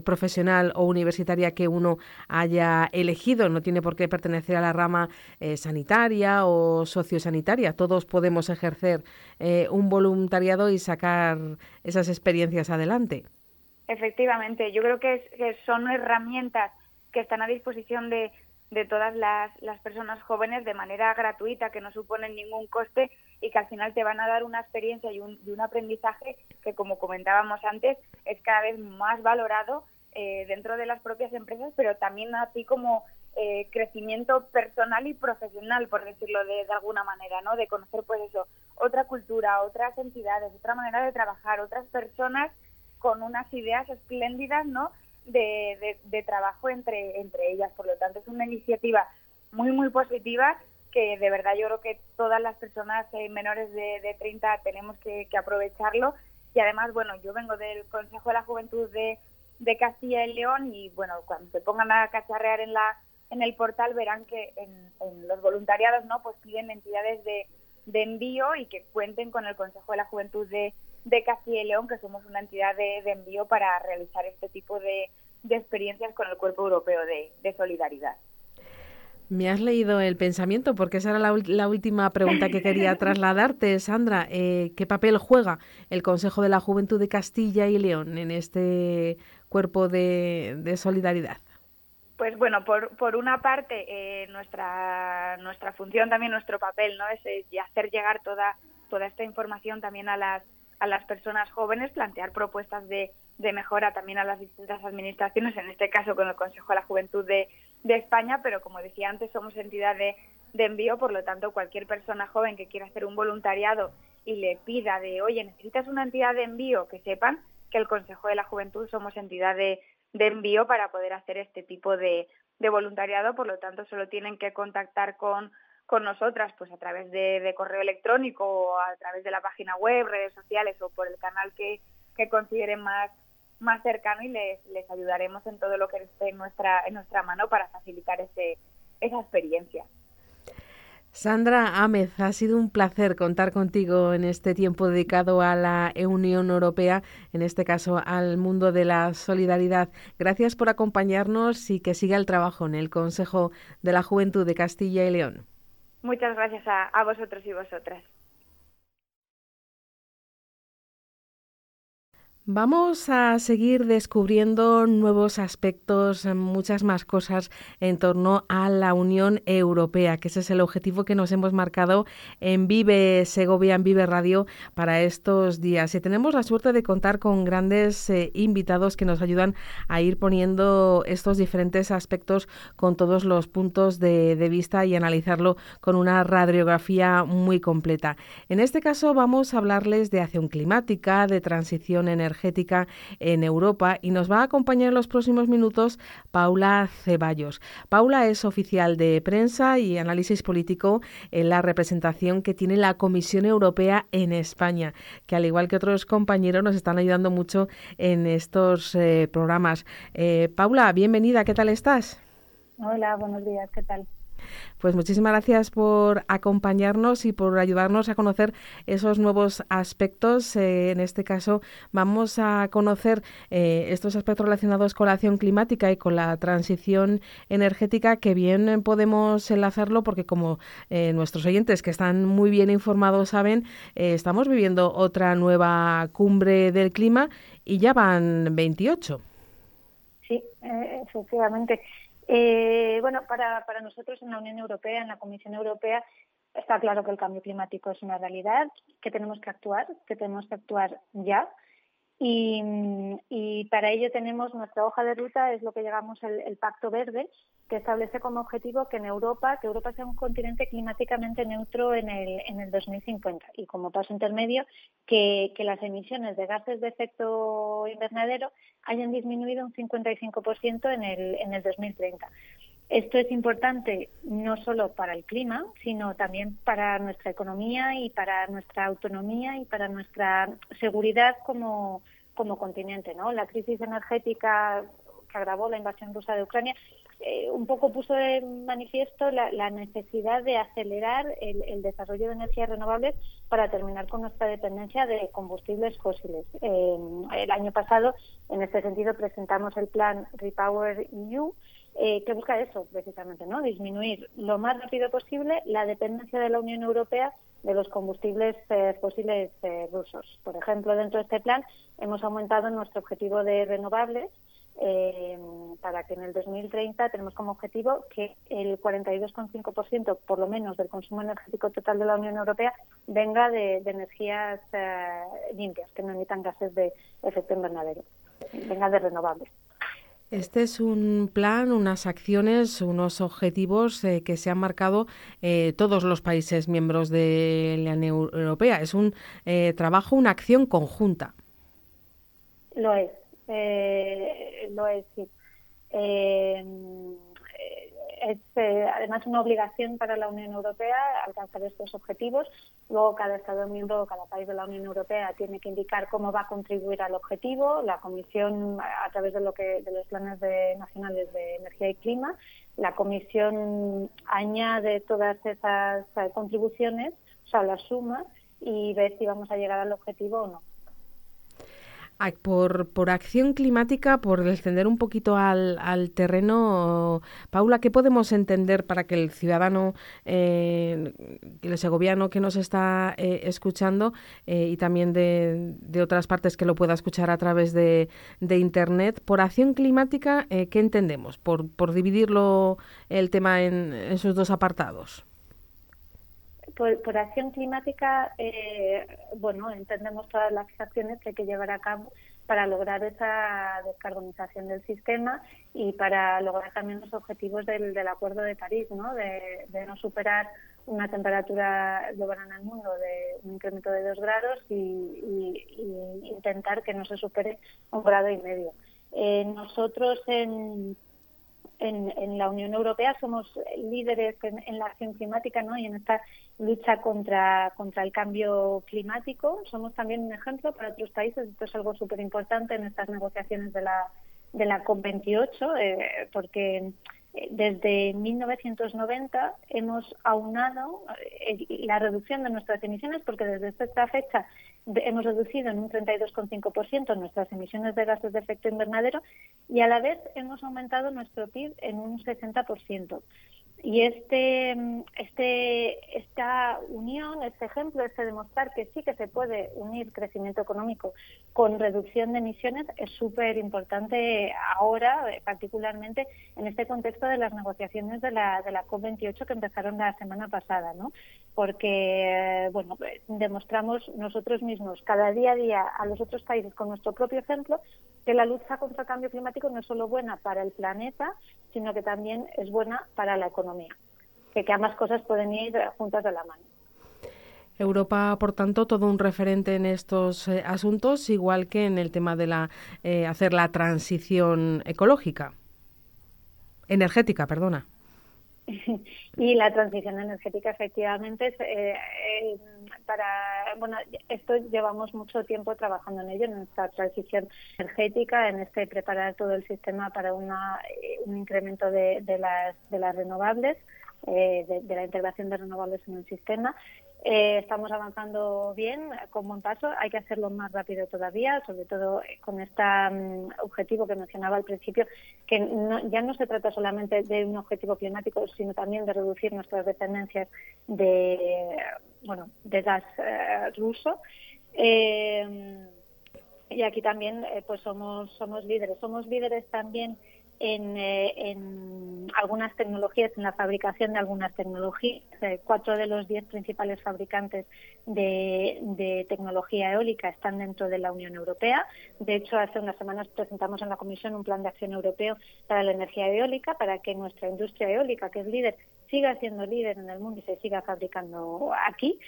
profesional o universitaria que uno haya elegido, no tiene por qué pertenecer a la rama sanitaria o sociosanitaria, todos podemos ejercer un voluntariado y sacar esas experiencias adelante. Efectivamente, yo creo que son herramientas que están a disposición de, de todas las, las, personas jóvenes de manera gratuita, que no suponen ningún coste y que al final te van a dar una experiencia y un, y un aprendizaje que, como comentábamos antes, es cada vez más valorado eh, dentro de las propias empresas, pero también así como eh, crecimiento personal y profesional, por decirlo de, de, alguna manera, ¿no? De conocer, pues eso, otra cultura, otras entidades, otra manera de trabajar, otras personas con unas ideas espléndidas, ¿no? De, de, trabajo entre, entre ellas. Por lo tanto, es una iniciativa muy, muy positiva que de verdad yo creo que todas las personas eh, menores de, de 30 tenemos que, aprovecharlo. Y además, bueno, yo vengo del Consejo de la Juventud de, de Castilla y León y, bueno, cuando se pongan a cacharrear en la en el portal verán que en, en los voluntariados no pues piden entidades de, de envío y que cuenten con el Consejo de la Juventud de, de Castilla y León, que somos una entidad de, envío para realizar este tipo de, experiencias con el Cuerpo Europeo de, Solidaridad. Me has leído el pensamiento, porque esa era la, última pregunta que quería trasladarte, Sandra. Eh, ¿Qué papel juega el Consejo de la Juventud de Castilla y León en este cuerpo de, solidaridad? Pues bueno, por, por una parte, eh, nuestra, nuestra función, también nuestro papel, ¿no? Es, es hacer llegar toda, toda esta información también a las, a las personas jóvenes, plantear propuestas de, de, mejora también a las distintas administraciones, en este caso con el Consejo de la Juventud de, España, pero como decía antes, somos entidad de, envío, por lo tanto, cualquier persona joven que quiera hacer un voluntariado y le pida de, oye, necesitas una entidad de envío, que sepan que el Consejo de la Juventud somos entidad de, de envío para poder hacer este tipo de, de voluntariado, por lo tanto, solo tienen que contactar con con nosotras pues a través de, correo electrónico o a través de la página web, redes sociales o por el canal que, que consideren más más cercano y les, les ayudaremos en todo lo que esté en nuestra en nuestra mano para facilitar ese, esa experiencia. Sandra Amez, ha sido un placer contar contigo en este tiempo dedicado a la Unión Europea, en este caso al mundo de la solidaridad. Gracias por acompañarnos y que siga el trabajo en el Consejo de la Juventud de Castilla y León. Muchas gracias a, a vosotros y vosotras. Vamos a seguir descubriendo nuevos aspectos, muchas más cosas en torno a la Unión Europea, que ese es el objetivo que nos hemos marcado en Vive Segovia, en Vive Radio, para estos días. Y tenemos la suerte de contar con grandes eh, invitados que nos ayudan a ir poniendo estos diferentes aspectos con todos los puntos de vista y analizarlo con una radiografía muy completa. En este caso vamos a hablarles de acción climática, de transición energética, en Europa y nos va a acompañar en los próximos minutos Paula Ceballos. Paula es oficial de prensa y análisis político en la representación que tiene la Comisión Europea en España, que al igual que otros compañeros nos están ayudando mucho en estos eh, programas. Eh, Paula, bienvenida, ¿qué tal estás? Hola, buenos días, ¿qué tal? Pues muchísimas gracias por acompañarnos y por ayudarnos a conocer esos nuevos aspectos. Eh, en este caso, vamos a conocer eh, estos aspectos relacionados con la acción climática y con la transición energética, que bien podemos enlazarlo porque como eh, nuestros oyentes que están muy bien informados saben, estamos viviendo otra nueva cumbre del clima y ya van 28. Sí, efectivamente. Eh, bueno, para, para nosotros en la Unión Europea, en la Comisión Europea, está claro que el cambio climático es una realidad, que tenemos que actuar, que tenemos que actuar ya. Y, para ello tenemos nuestra hoja de ruta, es lo que llamamos el, Pacto Verde, que establece como objetivo que en Europa, que Europa sea un continente climáticamente neutro en el, en el 2050 y como paso intermedio que, las emisiones de gases de efecto invernadero hayan disminuido un 55% en el, en el 2030. Esto es importante no solo para el clima, sino también para nuestra economía y para nuestra autonomía y para nuestra seguridad como, como continente. La crisis energética que agravó la invasión rusa de Ucrania eh, un poco puso de manifiesto la, necesidad de acelerar el, desarrollo de energías renovables para terminar con nuestra dependencia de combustibles fósiles. el año pasado, en este sentido, presentamos el plan Repower EU, eh, que busca eso precisamente, ¿no? Disminuir lo más rápido posible la dependencia de la Unión Europea de los combustibles eh, fósiles eh, rusos. Por ejemplo, dentro de este plan hemos aumentado nuestro objetivo de renovables para que en el 2030 tenemos como objetivo que el 42,5% por lo menos del consumo energético total de la Unión Europea venga de, de energías limpias, que no emitan gases de efecto invernadero, venga de renovables. Este es un plan, unas acciones, unos objetivos eh, que se han marcado eh, todos los países miembros de la Unión Europea. Es un eh, trabajo, una acción conjunta. Lo es, lo es, sí es eh, además una obligación para la Unión Europea alcanzar estos objetivos. Luego cada Estado miembro, cada país de la Unión Europea tiene que indicar cómo va a contribuir al objetivo. La Comisión, a través de lo que de los planes nacionales de energía y clima, la Comisión añade todas esas eh, contribuciones, o sea, las suma y ve si vamos a llegar al objetivo o no por, por acción climática, por descender un poquito al, al, terreno, Paula, ¿qué podemos entender para que el ciudadano, eh, el segoviano que nos está eh, escuchando eh, y también de, otras partes que lo pueda escuchar a través de, de Internet, por acción climática, eh, ¿qué entendemos? Por, por dividirlo el tema en, en sus dos apartados por, acción climática, eh, bueno, entendemos todas las acciones que hay que llevar a cabo para lograr esa descarbonización del sistema y para lograr también los objetivos del, Acuerdo de París, ¿no? De, no superar una temperatura global en el mundo de un incremento de dos grados y, intentar que no se supere un grado y medio. Eh, nosotros en en, la Unión Europea somos líderes en, la acción climática ¿no? y en esta lucha contra, contra el cambio climático. Somos también un ejemplo para otros países. Esto es algo súper importante en estas negociaciones de la, de la COP28, eh, porque desde 1990 hemos aunado eh, la reducción de nuestras emisiones porque desde esta fecha hemos reducido en un 32,5% nuestras emisiones de gases de efecto invernadero y a la vez hemos aumentado nuestro PIB en un 60%. Y este, este, esta unión, este ejemplo, este demostrar que sí que se puede unir crecimiento económico con reducción de emisiones es súper importante ahora, particularmente en este contexto de las negociaciones de la, de la COP28 que empezaron la semana pasada, ¿no? Porque, bueno, demostramos nosotros mismos cada día a día a los otros países con nuestro propio ejemplo que la lucha contra el cambio climático no es solo buena para el planeta, sino que también es buena para la economía, que, ambas cosas pueden ir juntas de la mano. Europa, por tanto, todo un referente en estos eh, asuntos, igual que en el tema de la eh, hacer la transición ecológica, energética, perdona. y la transición energética efectivamente eh, eh, para bueno esto llevamos mucho tiempo trabajando en ello en esta transición energética en este preparar todo el sistema para una, un incremento de, de las de las renovables de, la integración de renovables en el sistema eh, estamos avanzando bien, con buen paso. Hay que hacerlo más rápido todavía, sobre todo con este objetivo que mencionaba al principio, que ya no se trata solamente de un objetivo climático, sino también de reducir nuestras dependencias de, bueno, de gas eh, ruso. Eh, y aquí también pues somos somos líderes somos líderes también eh, en, algunas tecnologías, en la fabricación de algunas tecnologías. Eh, cuatro de los diez principales fabricantes de, tecnología eólica están dentro de la Unión Europea. De hecho, hace unas semanas presentamos en la Comisión un plan de acción europeo para la energía eólica, para que nuestra industria eólica, que es líder, siga siendo líder en el mundo y se siga fabricando aquí.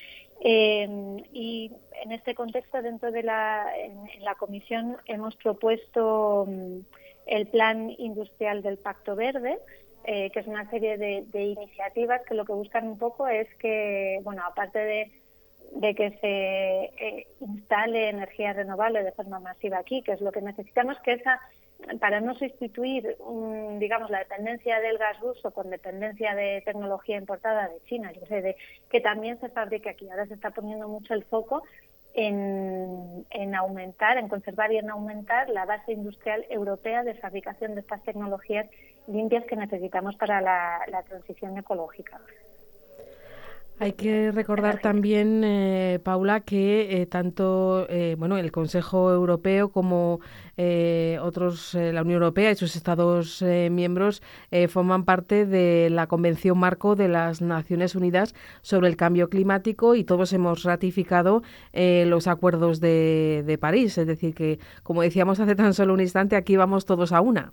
Eh, y en este contexto, dentro de la, en la Comisión, hemos propuesto mm, el Plan Industrial del Pacto Verde, eh, que es una serie de, iniciativas que lo que buscan un poco es que, bueno, aparte de, que se eh, instale energía renovable de forma masiva aquí, que es lo que necesitamos, que esa, para no sustituir, digamos, la dependencia del gas ruso con dependencia de tecnología importada de China, yo sé, de que también se fabrique aquí. Ahora se está poniendo mucho el foco en, aumentar, en conservar y en aumentar la base industrial europea de fabricación de estas tecnologías limpias que necesitamos para la transición ecológica. Hay que recordar también, eh, Paula, que eh, tanto eh, bueno el Consejo Europeo como otros, la Unión Europea y sus Estados miembros forman parte de la Convención Marco de las Naciones Unidas sobre el Cambio Climático y todos hemos ratificado los acuerdos de París. Es decir, que, como decíamos hace tan solo un instante, aquí vamos todos a una.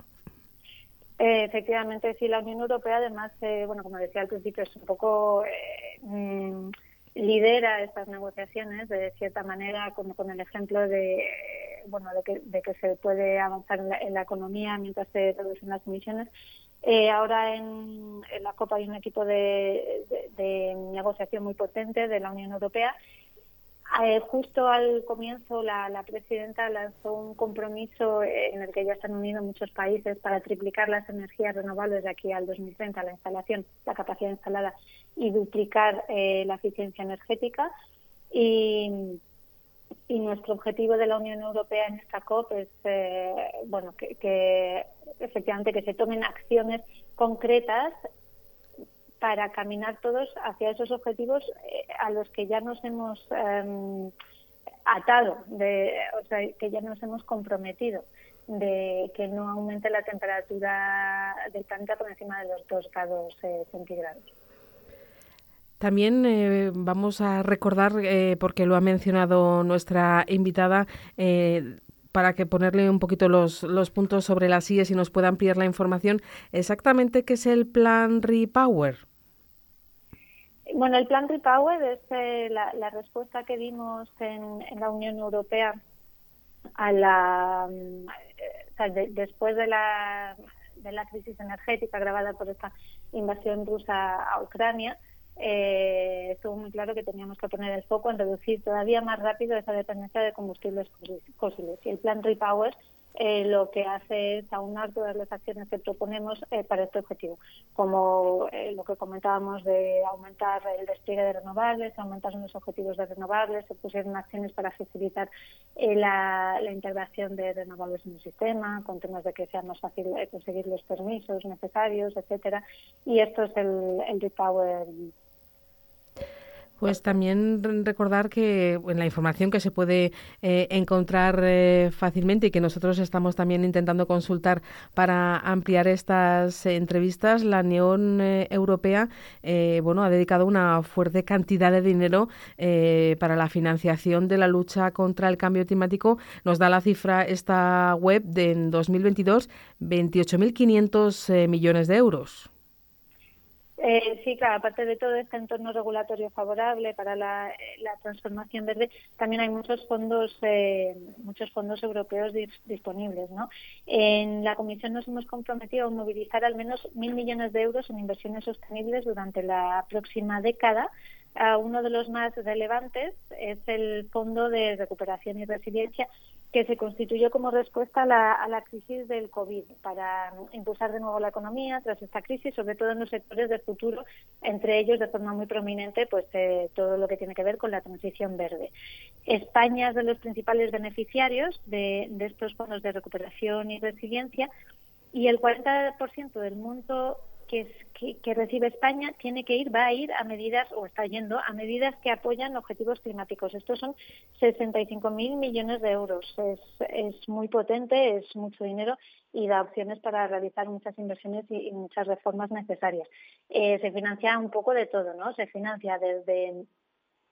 Eh, efectivamente, sí, la Unión Europea, además, eh, bueno, como decía al principio, es un poco eh, mm, lidera estas negociaciones de cierta manera, con el ejemplo de bueno de que, de que se puede avanzar en la, economía mientras se reducen las emisiones. ahora en, la Copa hay un equipo de, de negociación muy potente de la Unión Europea eh, justo al comienzo la, presidenta lanzó un compromiso en el que ya se han unido muchos países para triplicar las energías renovables de aquí al 2030, la instalación, la capacidad instalada y duplicar eh, la eficiencia energética. Y, nuestro objetivo de la Unión Europea en esta COP es, eh, bueno, que, que efectivamente que se tomen acciones concretas para caminar todos hacia esos objetivos eh, a los que ya nos hemos em, atado, de, o sea, que ya nos hemos comprometido de que no aumente la temperatura del planeta por encima de los 2 grados eh, centígrados. También eh, vamos a recordar, porque lo ha mencionado nuestra invitada, para que ponerle un poquito los, los puntos sobre las IES y nos pueda ampliar la información, exactamente qué es el plan Repower. Bueno, el plan Repower es eh, la, respuesta que dimos en, la Unión Europea a la mm, después de la de la crisis energética agravada por esta invasión rusa a Ucrania. Eh, estuvo muy claro que teníamos que poner el foco en reducir todavía más rápido esa dependencia de combustibles fósiles. Y el plan Repower eh, lo que hace es aunar todas las acciones que proponemos eh, para este objetivo, como eh, lo que comentábamos de aumentar el despliegue de renovables, aumentar los objetivos de renovables, se pusieron acciones para facilitar la, integración de renovables en el sistema, con temas de que sea más fácil conseguir los permisos necesarios, etcétera. Y esto es el, el Repower pues también recordar que en la información que se puede eh, encontrar eh, fácilmente y que nosotros estamos también intentando consultar para ampliar estas entrevistas, la Unión eh, Europea bueno, ha dedicado una fuerte cantidad de dinero para la financiación de la lucha contra el cambio climático. Nos da la cifra esta web de en 2022 28.500 millones de euros. Eh, sí, claro, aparte de todo este entorno regulatorio favorable para la, transformación verde, también hay muchos fondos, eh, muchos fondos europeos disponibles. ¿no? En la Comisión nos hemos comprometido a movilizar al menos mil millones de euros en inversiones sostenibles durante la próxima década uno de los más relevantes es el Fondo de Recuperación y Resiliencia, que se constituyó como respuesta a la, crisis del COVID para impulsar de nuevo la economía tras esta crisis, sobre todo en los sectores del futuro, entre ellos de forma muy prominente pues eh, todo lo que tiene que ver con la transición verde. España es de los principales beneficiarios de, de estos fondos de recuperación y resiliencia y el 40% del monto que, recibe España tiene que ir, va a ir a medidas, o está yendo a medidas que apoyan objetivos climáticos. Estos son 65.000 millones de euros. Es, es muy potente, es mucho dinero y da opciones para realizar muchas inversiones y, muchas reformas necesarias. Eh, se financia un poco de todo, ¿no? Se financia desde,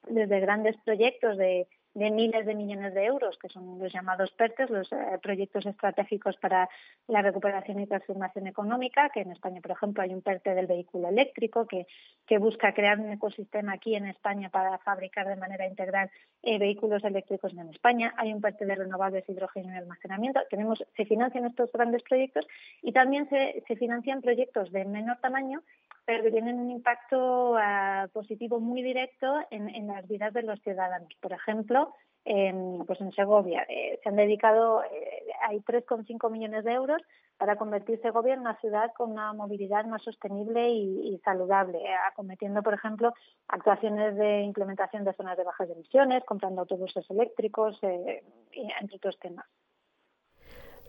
desde grandes proyectos de de miles de millones de euros, que son los llamados PERTES, los eh, proyectos estratégicos para la recuperación y transformación económica, que en España, por ejemplo, hay un PERTE del vehículo eléctrico que, que busca crear un ecosistema aquí en España para fabricar de manera integral eh, vehículos eléctricos en España. Hay un PERTE de renovables, hidrógeno y almacenamiento. Tenemos, se financian estos grandes proyectos y también se, financian proyectos de menor tamaño pero que tienen un impacto ah, positivo muy directo en, las vidas de los ciudadanos. Por ejemplo, en, pues en Segovia eh, se han dedicado, eh, hay 3,5 millones de euros para convertir Segovia en una ciudad con una movilidad más sostenible y, saludable, eh, acometiendo, por ejemplo, actuaciones de implementación de zonas de bajas emisiones, comprando autobuses eléctricos, entre otros temas.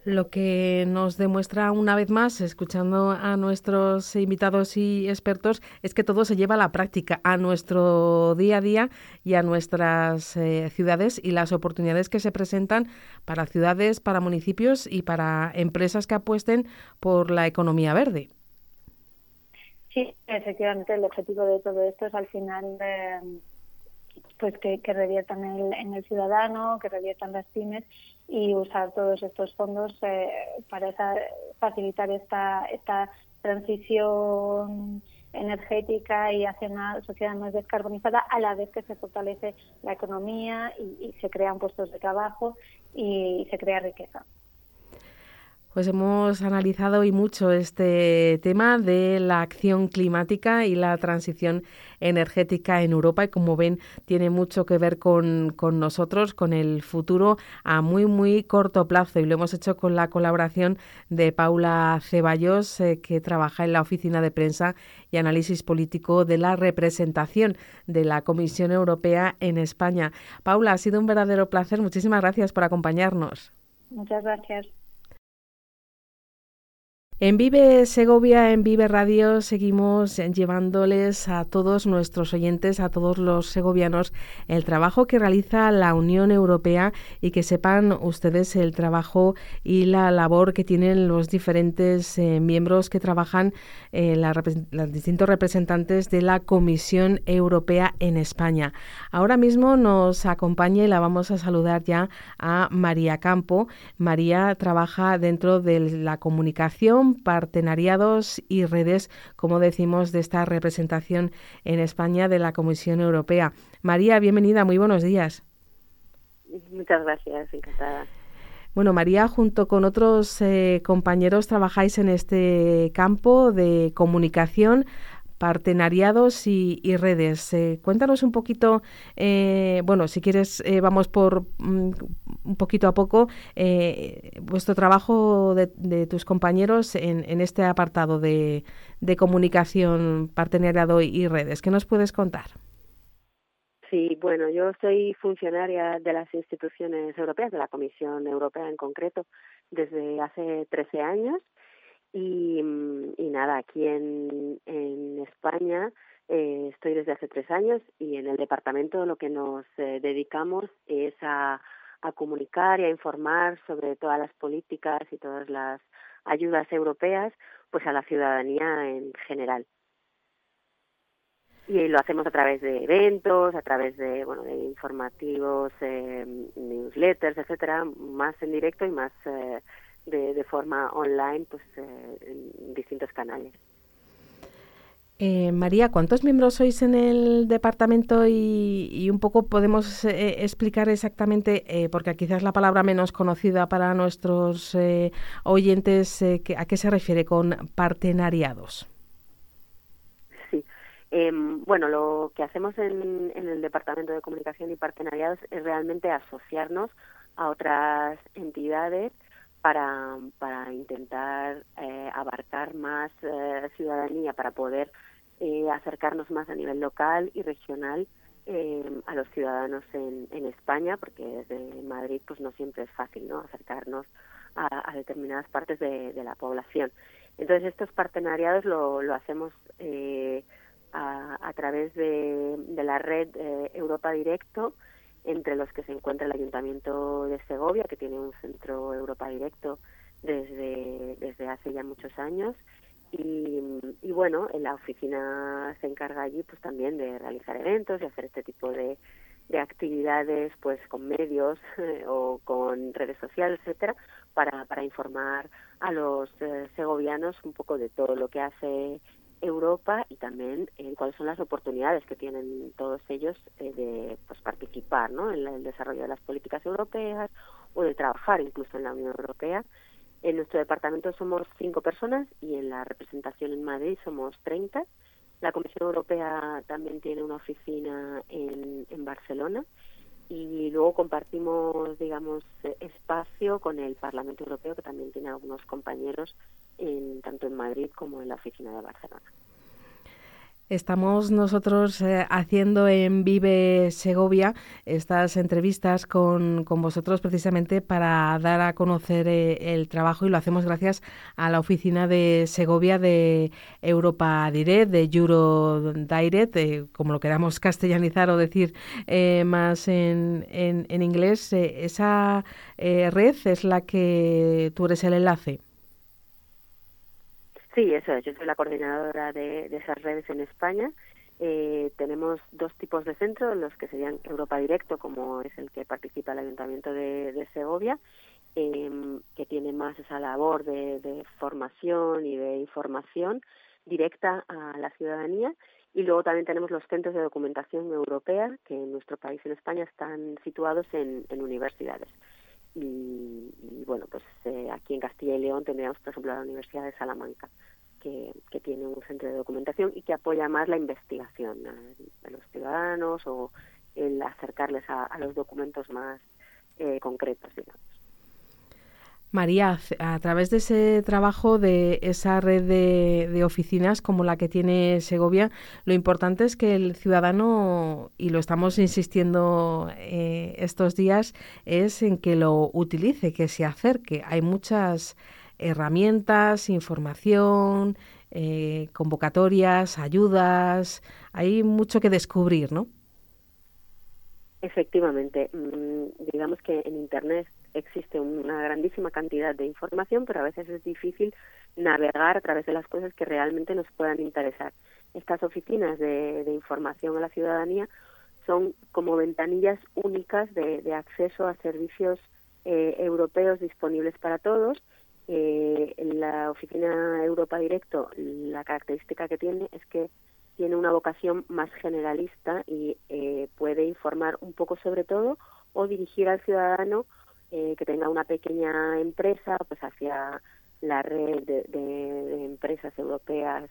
Lo que nos demuestra una vez más, escuchando a nuestros invitados y expertos, es que todo se lleva a la práctica, a nuestro día a día y a nuestras eh, ciudades y las oportunidades que se presentan para ciudades, para municipios y para empresas que apuesten por la economía verde. Sí, efectivamente, el objetivo de todo esto es al final eh, pues que, reviertan en el ciudadano, que reviertan las pymes y usar todos estos fondos eh, para facilitar esta, esta transición energética y hacia una sociedad más descarbonizada a la vez que se fortalece la economía y se crean puestos de trabajo y se crea riqueza. Pues hemos analizado y mucho este tema de la acción climática y la transición energética en Europa y como ven tiene mucho que ver con, nosotros, con el futuro a muy muy corto plazo y lo hemos hecho con la colaboración de Paula Ceballos eh, que trabaja en la oficina de prensa y análisis político de la representación de la Comisión Europea en España. Paula, ha sido un verdadero placer. Muchísimas gracias por acompañarnos. Muchas gracias. En Vive Segovia, en Vive Radio, seguimos llevándoles a todos nuestros oyentes, a todos los segovianos, el trabajo que realiza la Unión Europea y que sepan ustedes el trabajo y la labor que tienen los diferentes eh, miembros que trabajan, eh, los distintos representantes de la Comisión Europea en España. Ahora mismo nos acompaña y la vamos a saludar ya a María Campo. María trabaja dentro de la comunicación partenariados y redes, como decimos, de esta representación en España de la Comisión Europea. María, bienvenida, muy buenos días. Muchas gracias, encantada. Bueno, María, junto con otros eh, compañeros trabajáis en este campo de comunicación partenariados y, redes. Eh, cuéntanos un poquito, eh, bueno, si quieres, eh, vamos por mm, un poquito a poco, vuestro trabajo de, tus compañeros en, este apartado de, comunicación, partenariado y redes. ¿Qué nos puedes contar? Sí, bueno, yo soy funcionaria de las instituciones europeas, de la Comisión Europea en concreto, desde hace 13 años y, y nada, aquí en, en España eh, estoy desde hace tres años y en el departamento lo que nos eh, dedicamos es a, a comunicar y a informar sobre todas las políticas y todas las ayudas europeas pues a la ciudadanía en general. Y lo hacemos a través de eventos, a través de bueno de informativos, eh, newsletters, etcétera, más en directo y más eh, de, forma online pues eh, en distintos canales. Eh, María, ¿cuántos miembros sois en el departamento y, un poco podemos eh, explicar exactamente, eh, porque quizás la palabra menos conocida para nuestros oyentes, a qué se refiere con partenariados? Sí. Em, bueno, lo que hacemos en, en el Departamento de Comunicación y Partenariados es realmente asociarnos a otras entidades para, para intentar eh, abarcar más eh, ciudadanía, para poder eh, acercarnos más a nivel local y regional a los ciudadanos en, en, España, porque desde Madrid pues no siempre es fácil no acercarnos a, determinadas partes de, la población. Entonces estos partenariados lo, lo hacemos a, a, través de, de la red Europa Directo, entre los que se encuentra el Ayuntamiento de Segovia, que tiene un centro Europa Directo desde, desde hace ya muchos años. Y, y bueno, la oficina se encarga allí pues también de realizar eventos y hacer este tipo de, de actividades pues con medios o con redes sociales, etcétera, para, para informar a los eh, segovianos un poco de todo lo que hace Europa y también en cuáles son las oportunidades que tienen todos ellos eh, de pues, participar ¿no? en el desarrollo de las políticas europeas o de trabajar incluso en la Unión Europea. En nuestro departamento somos cinco personas y en la representación en Madrid somos 30. La Comisión Europea también tiene una oficina en Barcelona y luego compartimos, digamos, espacio con el Parlamento Europeo, que también tiene algunos compañeros en, tanto en Madrid como en la oficina de Barcelona. Estamos nosotros eh, haciendo en Vive Segovia estas entrevistas con, con, vosotros precisamente para dar a conocer eh, el trabajo y lo hacemos gracias a la oficina de Segovia de Europa Direct, de Euro Direct, eh, como lo queramos castellanizar o decir más en, en, en inglés. esa red es la que tú eres el enlace. Sí, eso es. Yo soy la coordinadora de, esas redes en España. Eh, tenemos dos tipos de centros, los que serían Europa Directo, como es el que participa el Ayuntamiento de, Segovia, em, que tiene más esa labor de, formación y de información directa a la ciudadanía. Y luego también tenemos los centros de documentación europea, que en nuestro país, en España, están situados en, universidades. Y, bueno, pues eh, aquí en Castilla y León tendríamos, por ejemplo, la Universidad de Salamanca que, tiene un centro de documentación y que apoya más la investigación de los ciudadanos o el acercarles a, los documentos más eh, concretos, digamos. María, a través de ese trabajo de esa red de, oficinas como la que tiene Segovia, lo importante es que el ciudadano, y lo estamos insistiendo eh, estos días, es en que lo utilice, que se acerque. Hay muchas herramientas, información, eh, convocatorias, ayudas. Hay mucho que descubrir, ¿no? Efectivamente, mm, digamos que en Internet existe una grandísima cantidad de información, pero a veces es difícil navegar a través de las cosas que realmente nos puedan interesar. Estas oficinas de, información a la ciudadanía son como ventanillas únicas de, acceso a servicios eh, europeos disponibles para todos eh, la oficina Europa Directo, la característica que tiene es que tiene una vocación más generalista y eh, puede informar un poco sobre todo o dirigir al ciudadano eh, que tenga una pequeña empresa pues hacia la red de, empresas europeas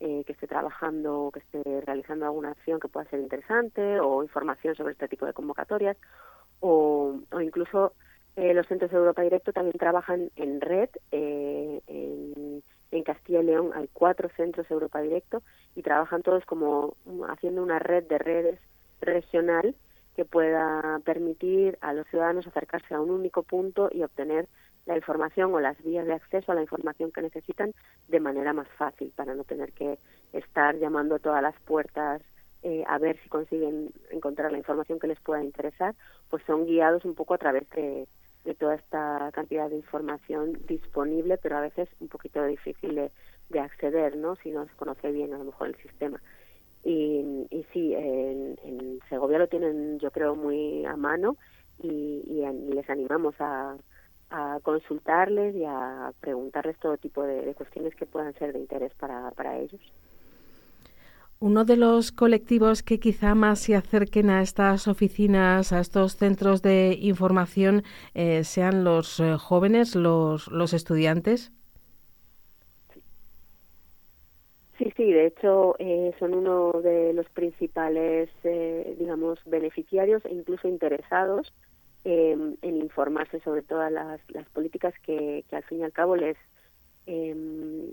eh, que esté trabajando que esté realizando alguna acción que pueda ser interesante o información sobre este tipo de convocatorias o, incluso eh, los centros de Europa Directo también trabajan en red. Eh, en, Castilla y León hay cuatro centros de Europa Directo y trabajan todos como haciendo una red de redes regional que pueda permitir a los ciudadanos acercarse a un único punto y obtener la información o las vías de acceso a la información que necesitan de manera más fácil para no tener que estar llamando a todas las puertas eh, a ver si consiguen encontrar la información que les pueda interesar, pues son guiados un poco a través de, de toda esta cantidad de información disponible, pero a veces un poquito difícil de, de acceder, ¿no? Si no se conoce bien a lo mejor el sistema. Y, y sí, en, Segovia lo tienen yo creo muy a mano y, y, les animamos a, a consultarles y a preguntarles todo tipo de, de, cuestiones que puedan ser de interés para, para ellos. Uno de los colectivos que quizá más se acerquen a estas oficinas, a estos centros de información, eh, sean los eh, jóvenes, los, los estudiantes. Sí, sí, de hecho eh, son uno de los principales, digamos, beneficiarios e incluso interesados en informarse sobre todas las, las políticas que, que, al fin y al cabo les em,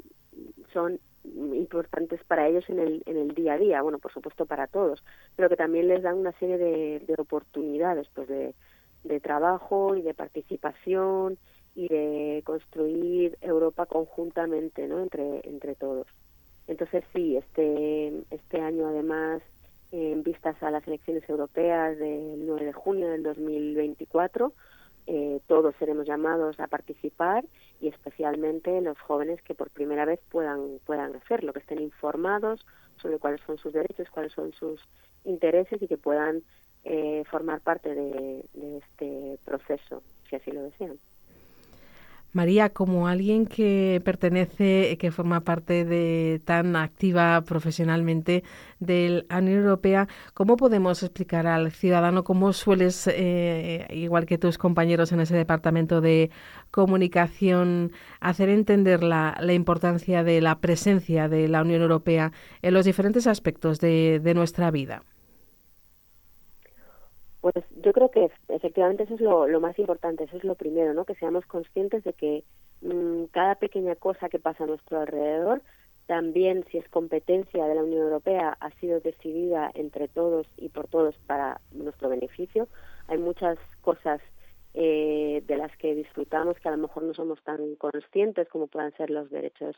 son importantes para ellos en el, en el día a día, bueno, por supuesto para todos, pero que también les dan una serie de, de oportunidades pues de, trabajo y de participación y de construir Europa conjuntamente, ¿no? Entre todos. Entonces sí, este, este año además, en vistas a las elecciones europeas del 9 de junio del 2024, eh, todos seremos llamados a participar y especialmente los jóvenes que por primera vez puedan puedan hacerlo, que estén informados sobre cuáles son sus derechos, cuáles son sus intereses y que puedan eh, formar parte de este proceso, si así lo desean. María, como alguien que pertenece, que forma parte de tan activa profesionalmente de la Unión Europea, ¿cómo podemos explicar al ciudadano cómo sueles, eh, igual que tus compañeros en ese departamento de comunicación, hacer entender la, importancia de la presencia de la Unión Europea en los diferentes aspectos de nuestra vida? Pues yo creo que efectivamente eso es lo, más importante, eso es lo primero, ¿no? Que seamos conscientes de que mm, cada pequeña cosa que pasa a nuestro alrededor, también si es competencia de la Unión Europea, ha sido decidida entre todos y por todos para nuestro beneficio. Hay muchas cosas eh, de las que disfrutamos que a lo mejor no somos tan conscientes, como puedan ser los derechos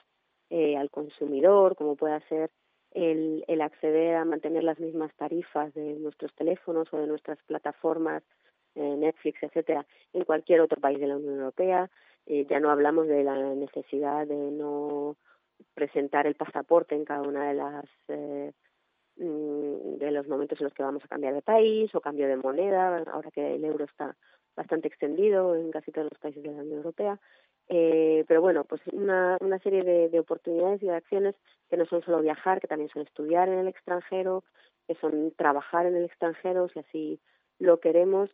eh, al consumidor, como pueda ser el, el acceder a mantener las mismas tarifas de nuestros teléfonos o de nuestras plataformas eh, Netflix, etcétera, en cualquier otro país de la Unión Europea. Eh, ya no hablamos de la necesidad de no presentar el pasaporte en cada una de las eh, mm, de los momentos en los que vamos a cambiar de país o cambio de moneda, ahora que el euro está bastante extendido en casi todos los países de la Unión Europea. Eh, pero bueno, pues una, una serie de, de, oportunidades y de acciones que no son solo viajar, que también son estudiar en el extranjero, que son trabajar en el extranjero, si así lo queremos,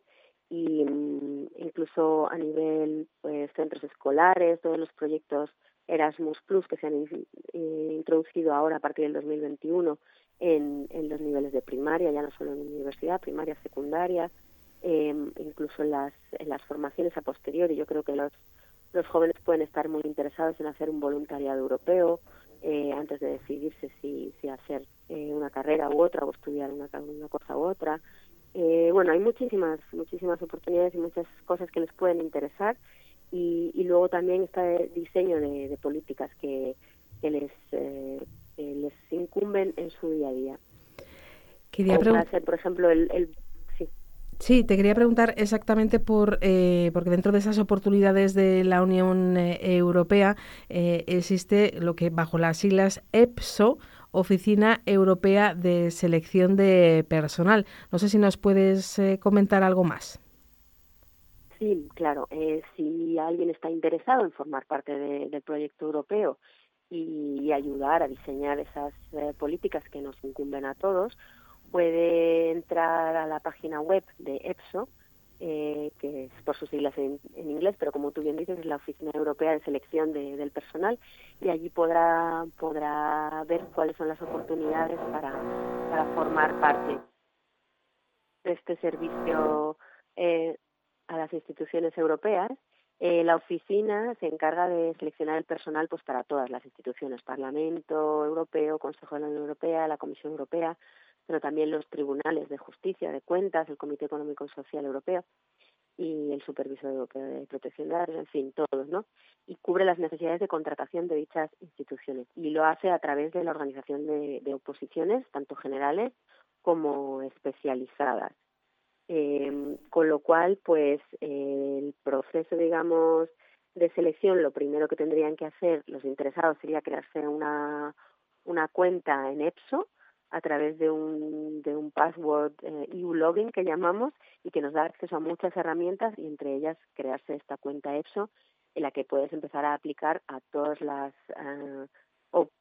y mm, incluso a nivel pues centros escolares, todos los proyectos Erasmus Plus que se han eh, introducido ahora a partir del 2021 en, en los niveles de primaria, ya no solo en universidad, primaria, secundaria, eh, incluso en las, en las formaciones a posteriori. Yo creo que los los jóvenes pueden estar muy interesados en hacer un voluntariado europeo eh, antes de decidirse si, si hacer eh, una carrera u otra o estudiar una, una cosa u otra. Eh, bueno, hay muchísimas, muchísimas oportunidades y muchas cosas que les pueden interesar y, y luego también está el diseño de, de políticas que, que les, eh, les incumben en su día a día. Quería preguntar, por ejemplo, el, el Sí, te quería preguntar exactamente por, eh, porque dentro de esas oportunidades de la Unión eh, Europea eh, existe lo que bajo las siglas EPSO, Oficina Europea de Selección de Personal. No sé si nos puedes comentar algo más. Sí, claro. si alguien está interesado en formar parte del proyecto europeo y, ayudar a diseñar esas políticas que nos incumben a todos, puede entrar a la página web de EPSO, eh, que es por sus siglas en, inglés, pero como tú bien dices, es la Oficina Europea de Selección del Personal, y allí podrá, podrá ver cuáles son las oportunidades para, para formar parte de este servicio eh, a las instituciones europeas. Eh, la oficina se encarga de seleccionar el personal pues para todas las instituciones, Parlamento Europeo, Consejo de la Unión Europea, la Comisión Europea, pero también los tribunales de justicia, de cuentas, el Comité Económico y Social Europeo y el Supervisor Europeo de Protección de Datos, en fin, todos, ¿no? Y cubre las necesidades de contratación de dichas instituciones y lo hace a través de la organización de, oposiciones, tanto generales como especializadas. Eh, con lo cual, pues, el proceso, digamos, de selección, lo primero que tendrían que hacer los interesados sería crearse una, una cuenta en EPSO, a través de un, de un password eh, EU-login que llamamos y que nos da acceso a muchas herramientas y entre ellas crearse esta cuenta EPSO en la que puedes empezar a aplicar a todas las uh,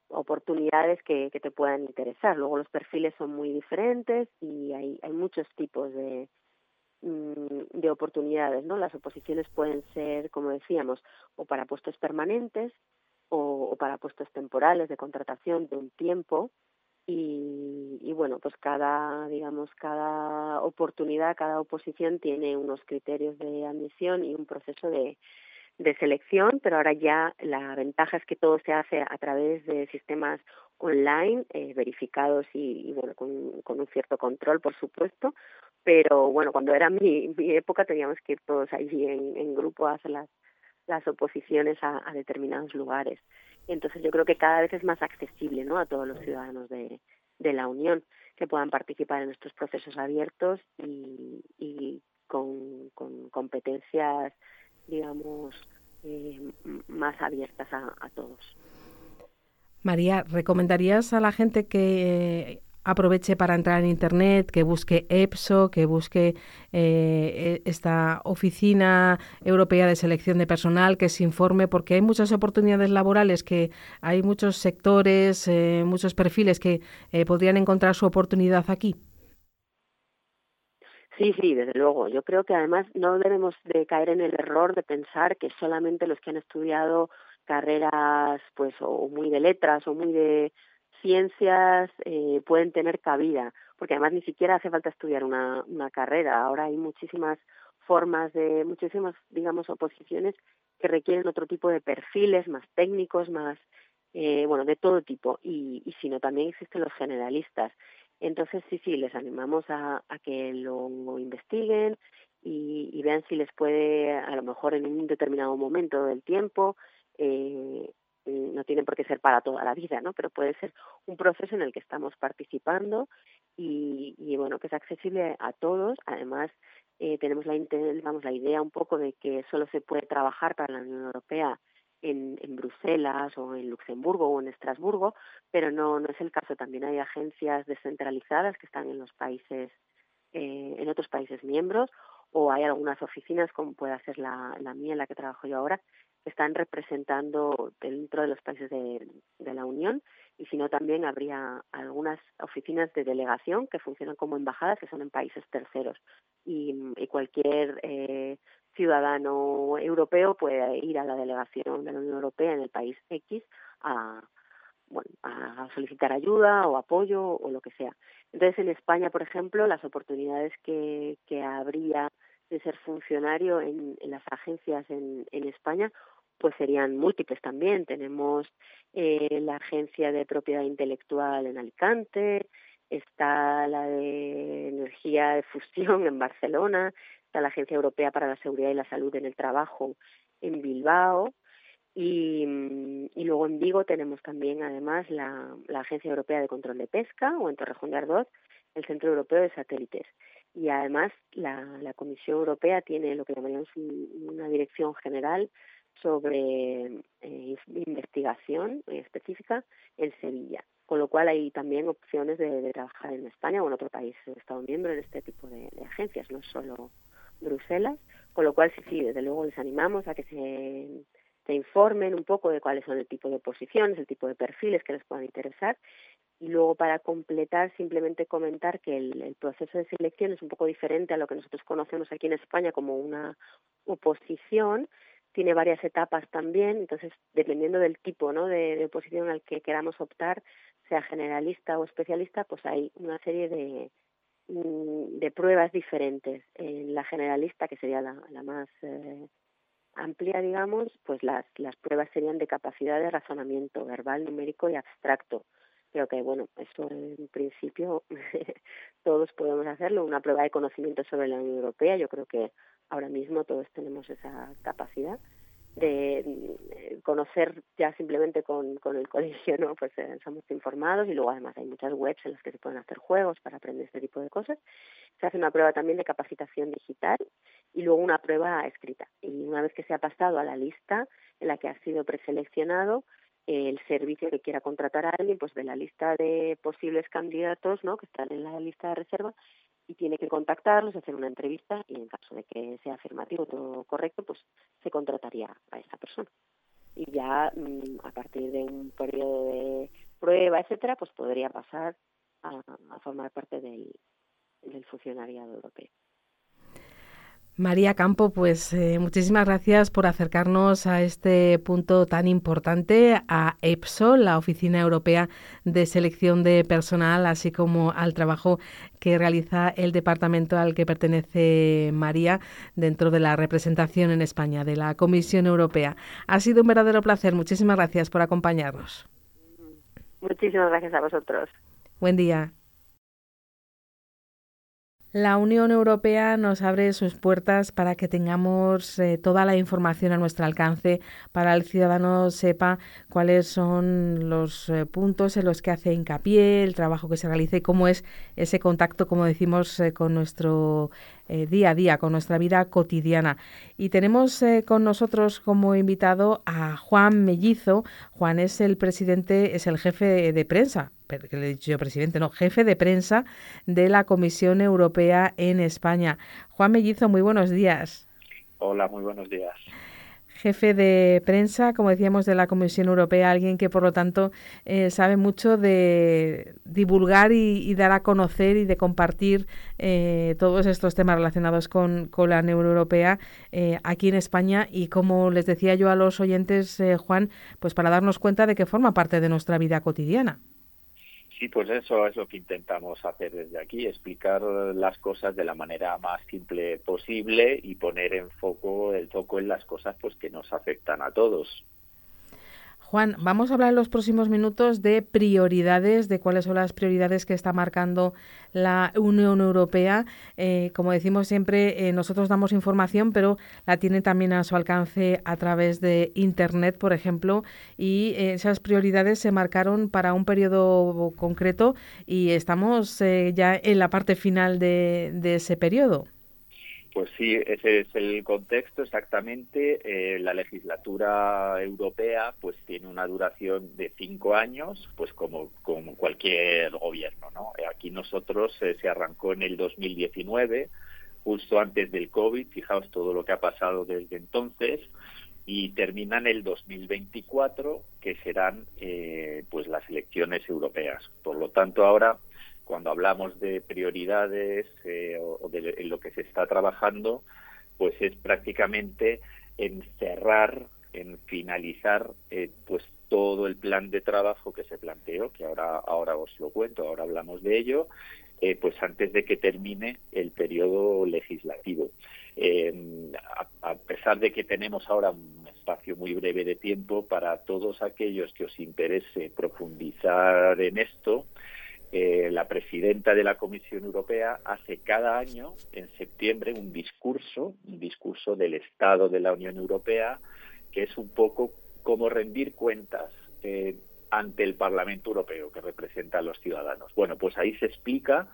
oportunidades que, que, te puedan interesar. Luego los perfiles son muy diferentes y hay, hay muchos tipos de, mm, de oportunidades, ¿no? Las oposiciones pueden ser, como decíamos, o para puestos permanentes o, o para puestos temporales de contratación de un tiempo y, y, bueno, pues cada, digamos, cada oportunidad, cada oposición tiene unos criterios de admisión y un proceso de, de selección, pero ahora ya la ventaja es que todo se hace a través de sistemas online, eh, verificados y, y bueno, con, con, un cierto control, por supuesto, pero bueno, cuando era mi, mi época teníamos que ir todos allí en, en grupo a hacer las, las oposiciones a, a determinados lugares. Entonces yo creo que cada vez es más accesible ¿no? a todos los ciudadanos de, la Unión que puedan participar en estos procesos abiertos y, con, competencias, digamos, eh, más abiertas a todos. María, ¿recomendarías a la gente que aproveche para entrar en Internet, que busque EPSO, que busque eh, e, esta Oficina Europea de Selección de Personal, que se informe, porque hay muchas oportunidades laborales, que hay muchos sectores, eh, muchos perfiles que eh, podrían encontrar su oportunidad aquí. Sí, sí, desde luego. Yo creo que además no debemos de caer en el error de pensar que solamente los que han estudiado carreras, pues, o muy de letras o muy de ciencias eh, pueden tener cabida, porque además ni siquiera hace falta estudiar una, una carrera. Ahora hay muchísimas formas de, muchísimas, digamos, oposiciones que requieren otro tipo de perfiles, más técnicos, más, eh, bueno, de todo tipo. Y, y si no, también existen los generalistas. Entonces, sí, sí, les animamos a, a que lo investiguen y, y vean si les puede, a lo mejor en un determinado momento del tiempo, eh, no tiene por qué ser para toda la vida, ¿no? Pero puede ser un proceso en el que estamos participando y, y bueno, que es accesible a todos. Además, eh, tenemos la, vamos, la idea un poco de que solo se puede trabajar para la Unión Europea en, en Bruselas o en Luxemburgo o en Estrasburgo, pero no, no es el caso. También hay agencias descentralizadas que están en los países, eh, en otros países miembros, o hay algunas oficinas, como puede ser la, la mía, en la que trabajo yo ahora, están representando dentro de los países de, la Unión y si no también habría algunas oficinas de delegación que funcionan como embajadas que son en países terceros y, y cualquier eh, ciudadano europeo puede ir a la delegación de la Unión Europea en el país X a bueno, a solicitar ayuda o apoyo o lo que sea. Entonces, en España, por ejemplo, las oportunidades que, que habría de ser funcionario en, las agencias en, en España pues serían múltiples también. Tenemos eh, la Agencia de Propiedad Intelectual en Alicante, está la de Energía de Fusión en Barcelona, está la Agencia Europea para la Seguridad y la Salud en el Trabajo en Bilbao, y, y luego en Vigo tenemos también además la, la Agencia Europea de Control de Pesca o en Torrejón de Ardoz el Centro Europeo de Satélites. Y además la, la Comisión Europea tiene lo que llamaríamos una dirección general sobre eh, investigación específica en Sevilla, con lo cual hay también opciones de, trabajar en España o en otro país Estado miembro en este tipo de, agencias, no solo Bruselas, con lo cual sí, sí, desde luego les animamos a que se, se informen un poco de cuáles son el tipo de posiciones, el tipo de perfiles que les puedan interesar y luego para completar simplemente comentar que el, proceso de selección es un poco diferente a lo que nosotros conocemos aquí en España como una oposición tiene varias etapas también, entonces dependiendo del tipo ¿no? de, de oposición al que queramos optar, sea generalista o especialista, pues hay una serie de, mm, de pruebas diferentes. En la generalista, que sería la, la más eh, amplia, digamos, pues las, las pruebas serían de capacidad de razonamiento verbal, numérico y abstracto. Creo que, bueno, eso en principio todos podemos hacerlo. Una prueba de conocimiento sobre la Unión Europea, yo creo que ahora mismo todos tenemos esa capacidad de eh, conocer ya simplemente con, con el colegio, ¿no? Pues eh, somos informados y luego además hay muchas webs en las que se pueden hacer juegos para aprender este tipo de cosas. Se hace una prueba también de capacitación digital y luego una prueba escrita. Y una vez que se ha pasado a la lista en la que ha sido preseleccionado, el servicio que quiera contratar a alguien, pues de la lista de posibles candidatos, ¿no? Que están en la lista de reserva, y tiene que contactarlos, hacer una entrevista y en caso de que sea afirmativo todo correcto, pues se contrataría a esa persona. y ya mm, a partir de un periodo de prueba, etcétera, pues podría pasar a, formar parte del funcionariado europeo. María Campo, pues eh, muchísimas gracias por acercarnos a este punto tan importante, a EPSO, la Oficina Europea de Selección de Personal, así como al trabajo que realiza el departamento al que pertenece María dentro de la representación en España de la Comisión Europea. Ha sido un verdadero placer. Muchísimas gracias por acompañarnos. Muchísimas gracias a vosotros. Buen día. La Unión Europea nos abre sus puertas para que tengamos eh, toda la información a nuestro alcance, para el ciudadano sepa cuáles son los eh, puntos en los que hace hincapié, el trabajo que se realiza y cómo es ese contacto, como decimos, eh, con nuestro día a día, con nuestra vida cotidiana. Y tenemos con nosotros como invitado a Juan Mellizo. Juan es el presidente, es el jefe de prensa que le he dicho yo presidente, no, jefe de prensa de la Comisión Europea en España. Juan Mellizo, muy buenos días. Hola, muy buenos días. Jefe de prensa, como decíamos, de la Comisión Europea, alguien que por lo tanto eh, sabe mucho de divulgar y, dar a conocer y de compartir eh, todos estos temas relacionados con, la Unión Europea eh, aquí en España y como les decía yo a los oyentes, Juan, pues para darnos cuenta de que forma parte de nuestra vida cotidiana. Sí, pues eso es lo que intentamos hacer desde aquí, explicar las cosas de la manera más simple posible y poner en foco el foco en las cosas pues que nos afectan a todos. Juan, vamos a hablar en los próximos minutos de prioridades, de cuáles son las prioridades que está marcando la Unión Europea. Eh, como decimos siempre, eh, nosotros damos información, pero la tiene también a su alcance a través de Internet, por ejemplo, y eh, esas prioridades se marcaron para un periodo concreto y estamos ya en la parte final de ese periodo. Pues sí, ese es el contexto exactamente. Eh, la legislatura europea pues tiene una duración de cinco años, pues como, como cualquier gobierno. ¿no? Aquí nosotros eh, se arrancó en el 2019, justo antes del COVID, fijaos todo lo que ha pasado desde entonces, y termina en el 2024, que serán eh, pues las elecciones europeas. Por lo tanto, ahora cuando hablamos de prioridades eh, o, de lo que se está trabajando, pues es prácticamente en cerrar, en finalizar, eh, pues todo el plan de trabajo que se planteó, que ahora ahora os lo cuento, ahora hablamos de ello, eh, pues antes de que termine el periodo legislativo. a, a, pesar de que tenemos ahora un espacio muy breve de tiempo para todos aquellos que os interese profundizar en esto, eh, la presidenta de la Comisión Europea hace cada año, en septiembre, un discurso, un discurso del Estado de la Unión Europea, que es un poco como rendir cuentas eh, ante el Parlamento Europeo, que representa a los ciudadanos. Bueno, pues ahí se explica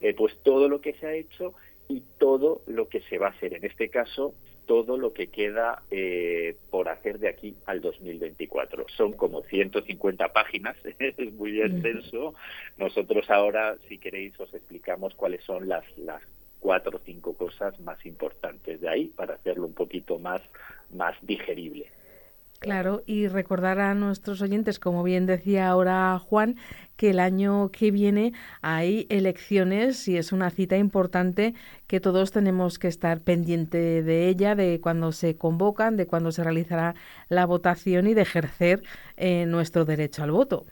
eh, pues todo lo que se ha hecho y todo lo que se va a hacer. En este caso, todo lo que queda eh, por hacer de aquí al 2024. Son como 150 páginas, es muy extenso. Nosotros ahora, si queréis, os explicamos cuáles son las, las cuatro o cinco cosas más importantes de ahí para hacerlo un poquito más, más digerible. Claro, y recordar a nuestros oyentes, como bien decía ahora Juan, que el año que viene hay elecciones y es una cita importante que todos tenemos que estar pendiente de ella, de cuando se convocan, de cuando se realizará la votación y de ejercer eh, nuestro derecho al voto.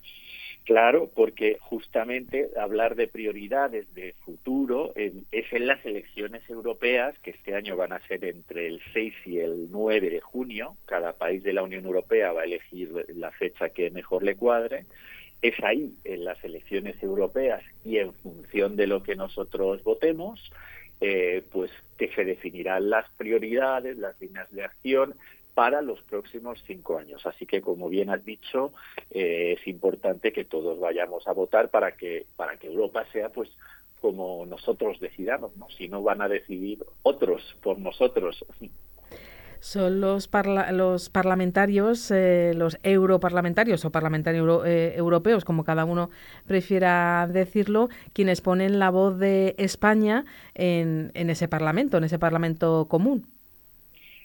Claro, porque justamente hablar de prioridades de futuro es en las elecciones europeas, que este año van a ser entre el 6 y el 9 de junio. Cada país de la Unión Europea va a elegir la fecha que mejor le cuadre. Es ahí, en las elecciones europeas y en función de lo que nosotros votemos, eh, pues que se definirán las prioridades, las líneas de acción para los próximos cinco años. Así que, como bien has dicho, eh, es importante que todos vayamos a votar para que para que Europa sea, pues, como nosotros decidamos, ¿no? Si no van a decidir otros por nosotros. Son los, los parlamentarios, eh, los europarlamentarios o parlamentarios eh, europeos, como cada uno prefiera decirlo, quienes ponen la voz de España en ese parlamento, en ese parlamento común.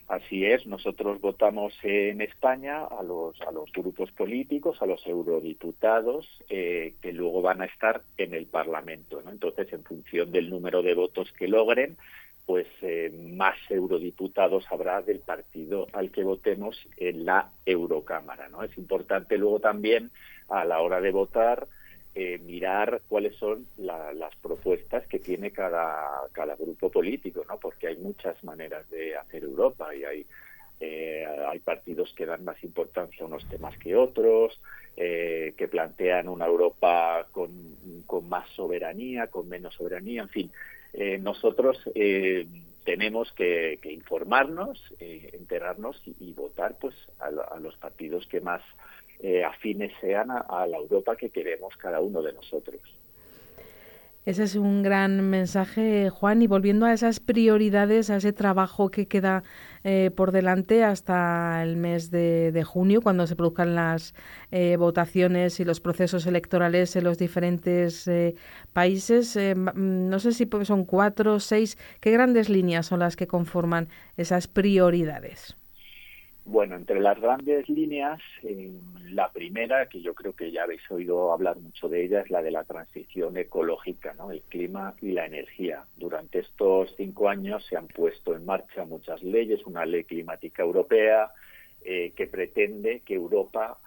Así es, nosotros votamos en España a los, grupos políticos, a los eurodiputados, eh, que luego van a estar en el Parlamento. ¿no? Entonces, en función del número de votos que logren, pues eh, más eurodiputados habrá del partido al que votemos en la Eurocámara. ¿no? Es importante luego también, a la hora de votar, eh, mirar cuáles son las propuestas que tiene cada, cada grupo político, ¿no? Porque hay muchas maneras de hacer Europa y hay eh, hay partidos que dan más importancia a unos temas que otros, eh, que plantean una Europa con, con, más soberanía, con menos soberanía, en fin. nosotros tenemos que, informarnos, enterarnos y, votar pues a, a los partidos que más eh, afines sean a, la Europa que queremos cada uno de nosotros. Ese es un gran mensaje, Juan. Y volviendo a esas prioridades, a ese trabajo que queda eh, por delante hasta el mes de, junio, cuando se produzcan las eh, votaciones y los procesos electorales en los diferentes países, no sé si son cuatro seis, ¿qué grandes líneas son las que conforman esas prioridades? Bueno, entre las grandes líneas, la primera, que yo creo que ya habéis oído hablar mucho de ella, es la de la transición ecológica, ¿no? el clima y la energía. Durante estos cinco años se han puesto en marcha muchas leyes, una ley climática europea eh, que pretende que Europa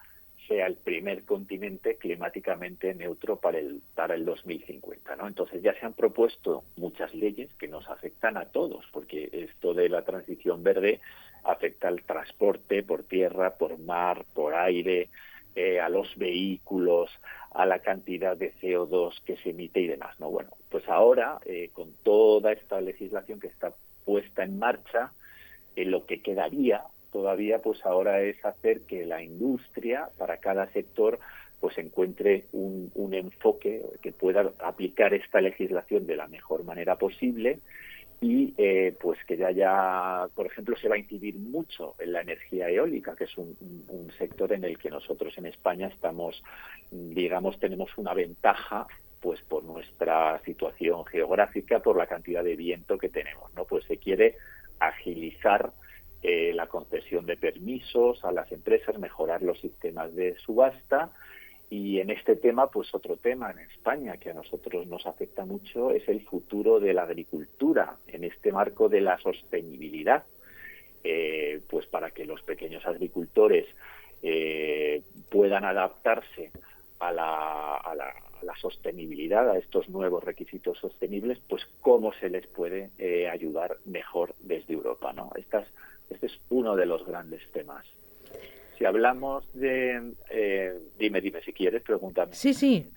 sea el primer continente climáticamente neutro para el, para el 2050. ¿no? Entonces ya se han propuesto muchas leyes que nos afectan a todos, porque esto de la transición verde afecta al transporte por tierra, por mar, por aire, eh, a los vehículos, a la cantidad de CO2 que se emite y demás. ¿no? Bueno, pues ahora, eh, con toda esta legislación que está puesta en marcha, eh, lo que quedaría todavía pues ahora es hacer que la industria para cada sector pues encuentre un, un enfoque que pueda aplicar esta legislación de la mejor manera posible y eh, pues que ya ya por ejemplo se va a incidir mucho en la energía eólica que es un, sector en el que nosotros en España estamos digamos tenemos una ventaja pues por nuestra situación geográfica por la cantidad de viento que tenemos no pues se quiere agilizar eh, la concesión de permisos a las empresas mejorar los sistemas de subasta y en este tema, pues otro tema en España que a nosotros nos afecta mucho es el futuro de la agricultura en este marco de la sostenibilidad. Eh, pues para que los pequeños agricultores eh, puedan adaptarse a la, sostenibilidad, a estos nuevos requisitos sostenibles, pues cómo se les puede eh, ayudar mejor desde Europa. ¿no? este es uno de los grandes temas. Si hablamos de... Eh, dime, dime si quieres, pregúntame. Sí, sí.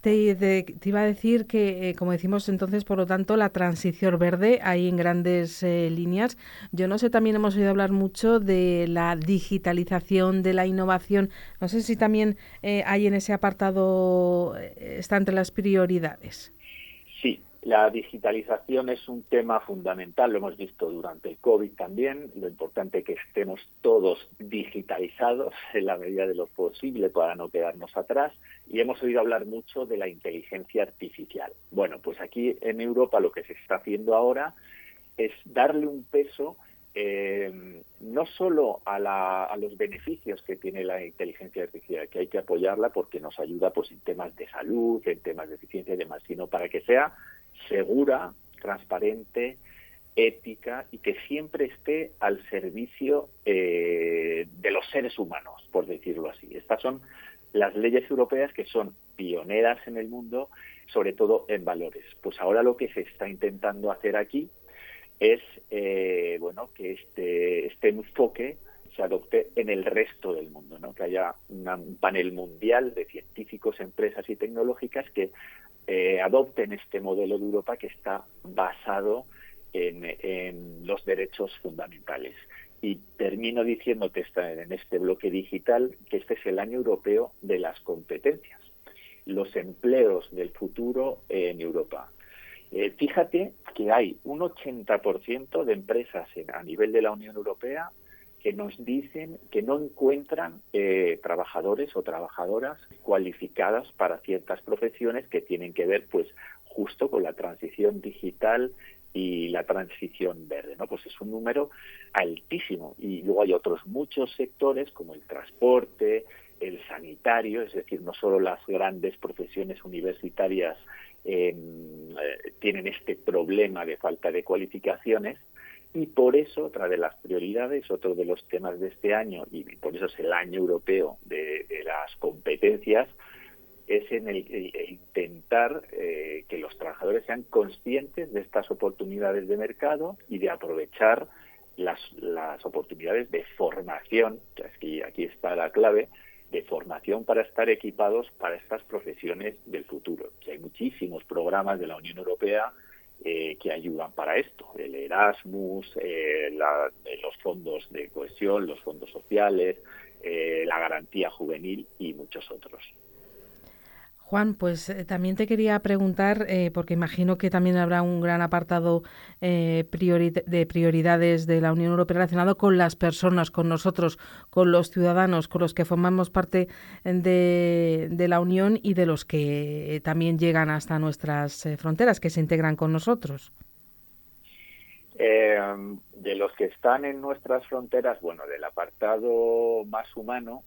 Te, te, iba a decir que, eh, como decimos entonces, por lo tanto, la transición verde hay en grandes eh, líneas. Yo no sé, también hemos oído hablar mucho de la digitalización, de la innovación. No sé si también hay en ese apartado, está entre las prioridades. La digitalización es un tema fundamental, lo hemos visto durante el COVID también, lo importante es que estemos todos digitalizados en la medida de lo posible para no quedarnos atrás y hemos oído hablar mucho de la inteligencia artificial. Bueno, pues aquí en Europa lo que se está haciendo ahora es darle un peso eh, no solo a, los beneficios que tiene la inteligencia artificial, que hay que apoyarla porque nos ayuda pues en temas de salud, en temas de eficiencia y demás, sino para que sea segura, transparente, ética y que siempre esté al servicio eh, de los seres humanos, por decirlo así. Estas son las leyes europeas que son pioneras en el mundo, sobre todo en valores. Pues ahora lo que se está intentando hacer aquí es eh, bueno que este, este enfoque se adopte en el resto del mundo, ¿no? que haya un panel mundial de científicos, empresas y tecnológicas que eh, adopten este modelo de Europa que está basado en, los derechos fundamentales. Y termino diciéndote esta, en este bloque digital que este es el año europeo de las competencias, los empleos del futuro en Europa. Eh, fíjate que hay un 80% de empresas a nivel de la Unión Europea que nos dicen que no encuentran eh, trabajadores o trabajadoras cualificadas para ciertas profesiones que tienen que ver, pues, justo con la transición digital y la transición verde, ¿no? Pues es un número altísimo y luego hay otros muchos sectores como el transporte, el sanitario, es decir, no solo las grandes profesiones universitarias em, eh, tienen este problema de falta de cualificaciones y por eso otra de las prioridades, otro de los temas de este año y por eso es el año europeo de las competencias, es en el, intentar eh, que los trabajadores sean conscientes de estas oportunidades de mercado y de aprovechar las, las oportunidades de formación, que aquí, aquí está la clave, de formación para estar equipados para estas profesiones del futuro. Que hay muchísimos programas de la Unión Europea eh, que ayudan para esto. El Erasmus, eh, los fondos de cohesión, los fondos sociales, la garantía juvenil y muchos otros. Juan, pues eh, también te quería preguntar, eh, porque imagino que también habrá un gran apartado eh, de prioridades de la Unión Europea relacionado con las personas, con nosotros, con los ciudadanos, con los que formamos parte de, la Unión y de los que también llegan hasta nuestras fronteras, que se integran con nosotros. de los que están en nuestras fronteras, bueno, del apartado más humano,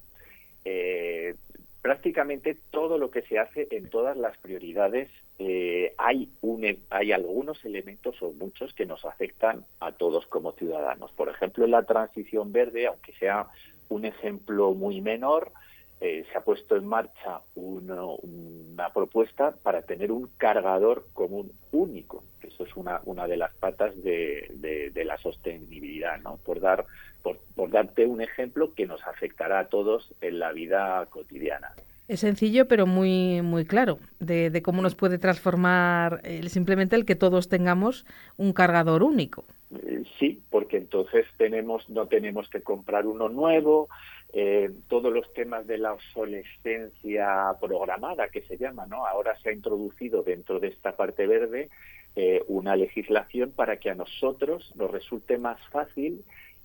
prácticamente todo lo que se hace en todas las prioridades eh, hay un, hay algunos elementos o muchos que nos afectan a todos como ciudadanos. Por ejemplo, la transición verde, aunque sea un ejemplo muy menor, eh, se ha puesto en marcha una propuesta para tener un cargador común único. Eso es una, una de las patas de, de, la sostenibilidad, ¿no? Por dar por, por darte un ejemplo que nos afectará a todos en la vida cotidiana. Es sencillo, pero muy, muy claro, de, de cómo nos puede transformar simplemente el que todos tengamos un cargador único. Eh, sí, porque entonces tenemos, no tenemos que comprar uno nuevo, eh, todos los temas de la obsolescencia programada, que se llama, ¿no? Ahora se ha introducido dentro de esta parte verde eh, una legislación para que a nosotros nos resulte más fácil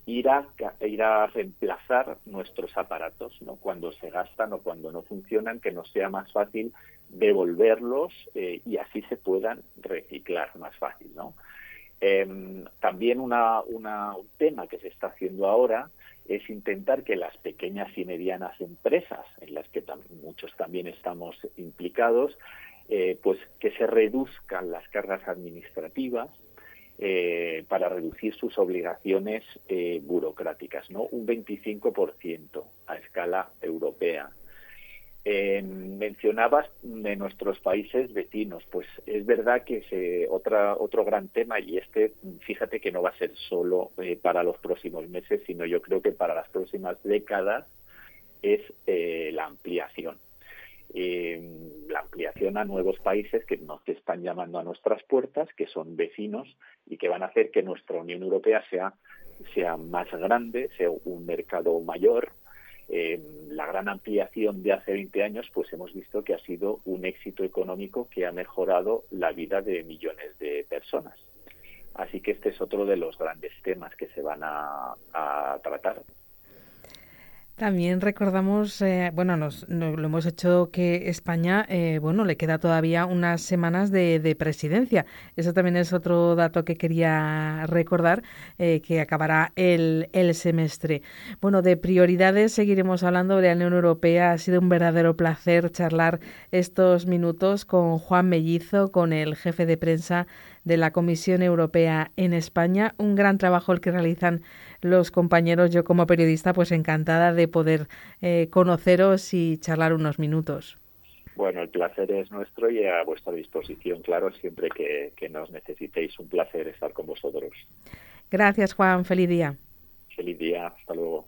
ir a, ir a reemplazar nuestros aparatos, ¿no? Cuando se gastan o cuando no funcionan, que nos sea más fácil devolverlos eh, y así se puedan reciclar más fácil, ¿no? Em, también una, un tema que se está haciendo ahora es intentar que las pequeñas y medianas empresas, en las que muchos también estamos implicados, eh, pues que se reduzcan las cargas administrativas, eh, para reducir sus obligaciones eh, burocráticas, ¿no? Un 25% a escala europea. mencionabas de nuestros países vecinos, pues es verdad que es otra, otro gran tema y este, fíjate que no va a ser solo eh, para los próximos meses, sino yo creo que para las próximas décadas es la ampliación eh, la ampliación a nuevos países que nos están llamando a nuestras puertas, que son vecinos y que van a hacer que nuestra Unión Europea sea, sea más grande, sea un mercado mayor. Eh, la gran ampliación de hace 20 años, pues hemos visto que ha sido un éxito económico que ha mejorado la vida de millones de personas. Así que este es otro de los grandes temas que se van a tratar. También recordamos, eh, bueno, nos, lo hemos hecho que España, eh, bueno, le queda todavía unas semanas de, presidencia. Eso también es otro dato que quería recordar, eh, que acabará el, el, semestre. Bueno, de prioridades seguiremos hablando de la Unión Europea. Ha sido un verdadero placer charlar estos minutos con Juan Mellizo, con el jefe de prensa de la Comisión Europea en España. Un gran trabajo el que realizan los compañeros. Yo como periodista, pues encantada de poder eh, conoceros y charlar unos minutos. Bueno, el placer es nuestro y a vuestra disposición, claro, siempre que, que nos necesitéis. Un placer estar con vosotros. Gracias, Juan. Feliz día. Feliz día. Hasta luego.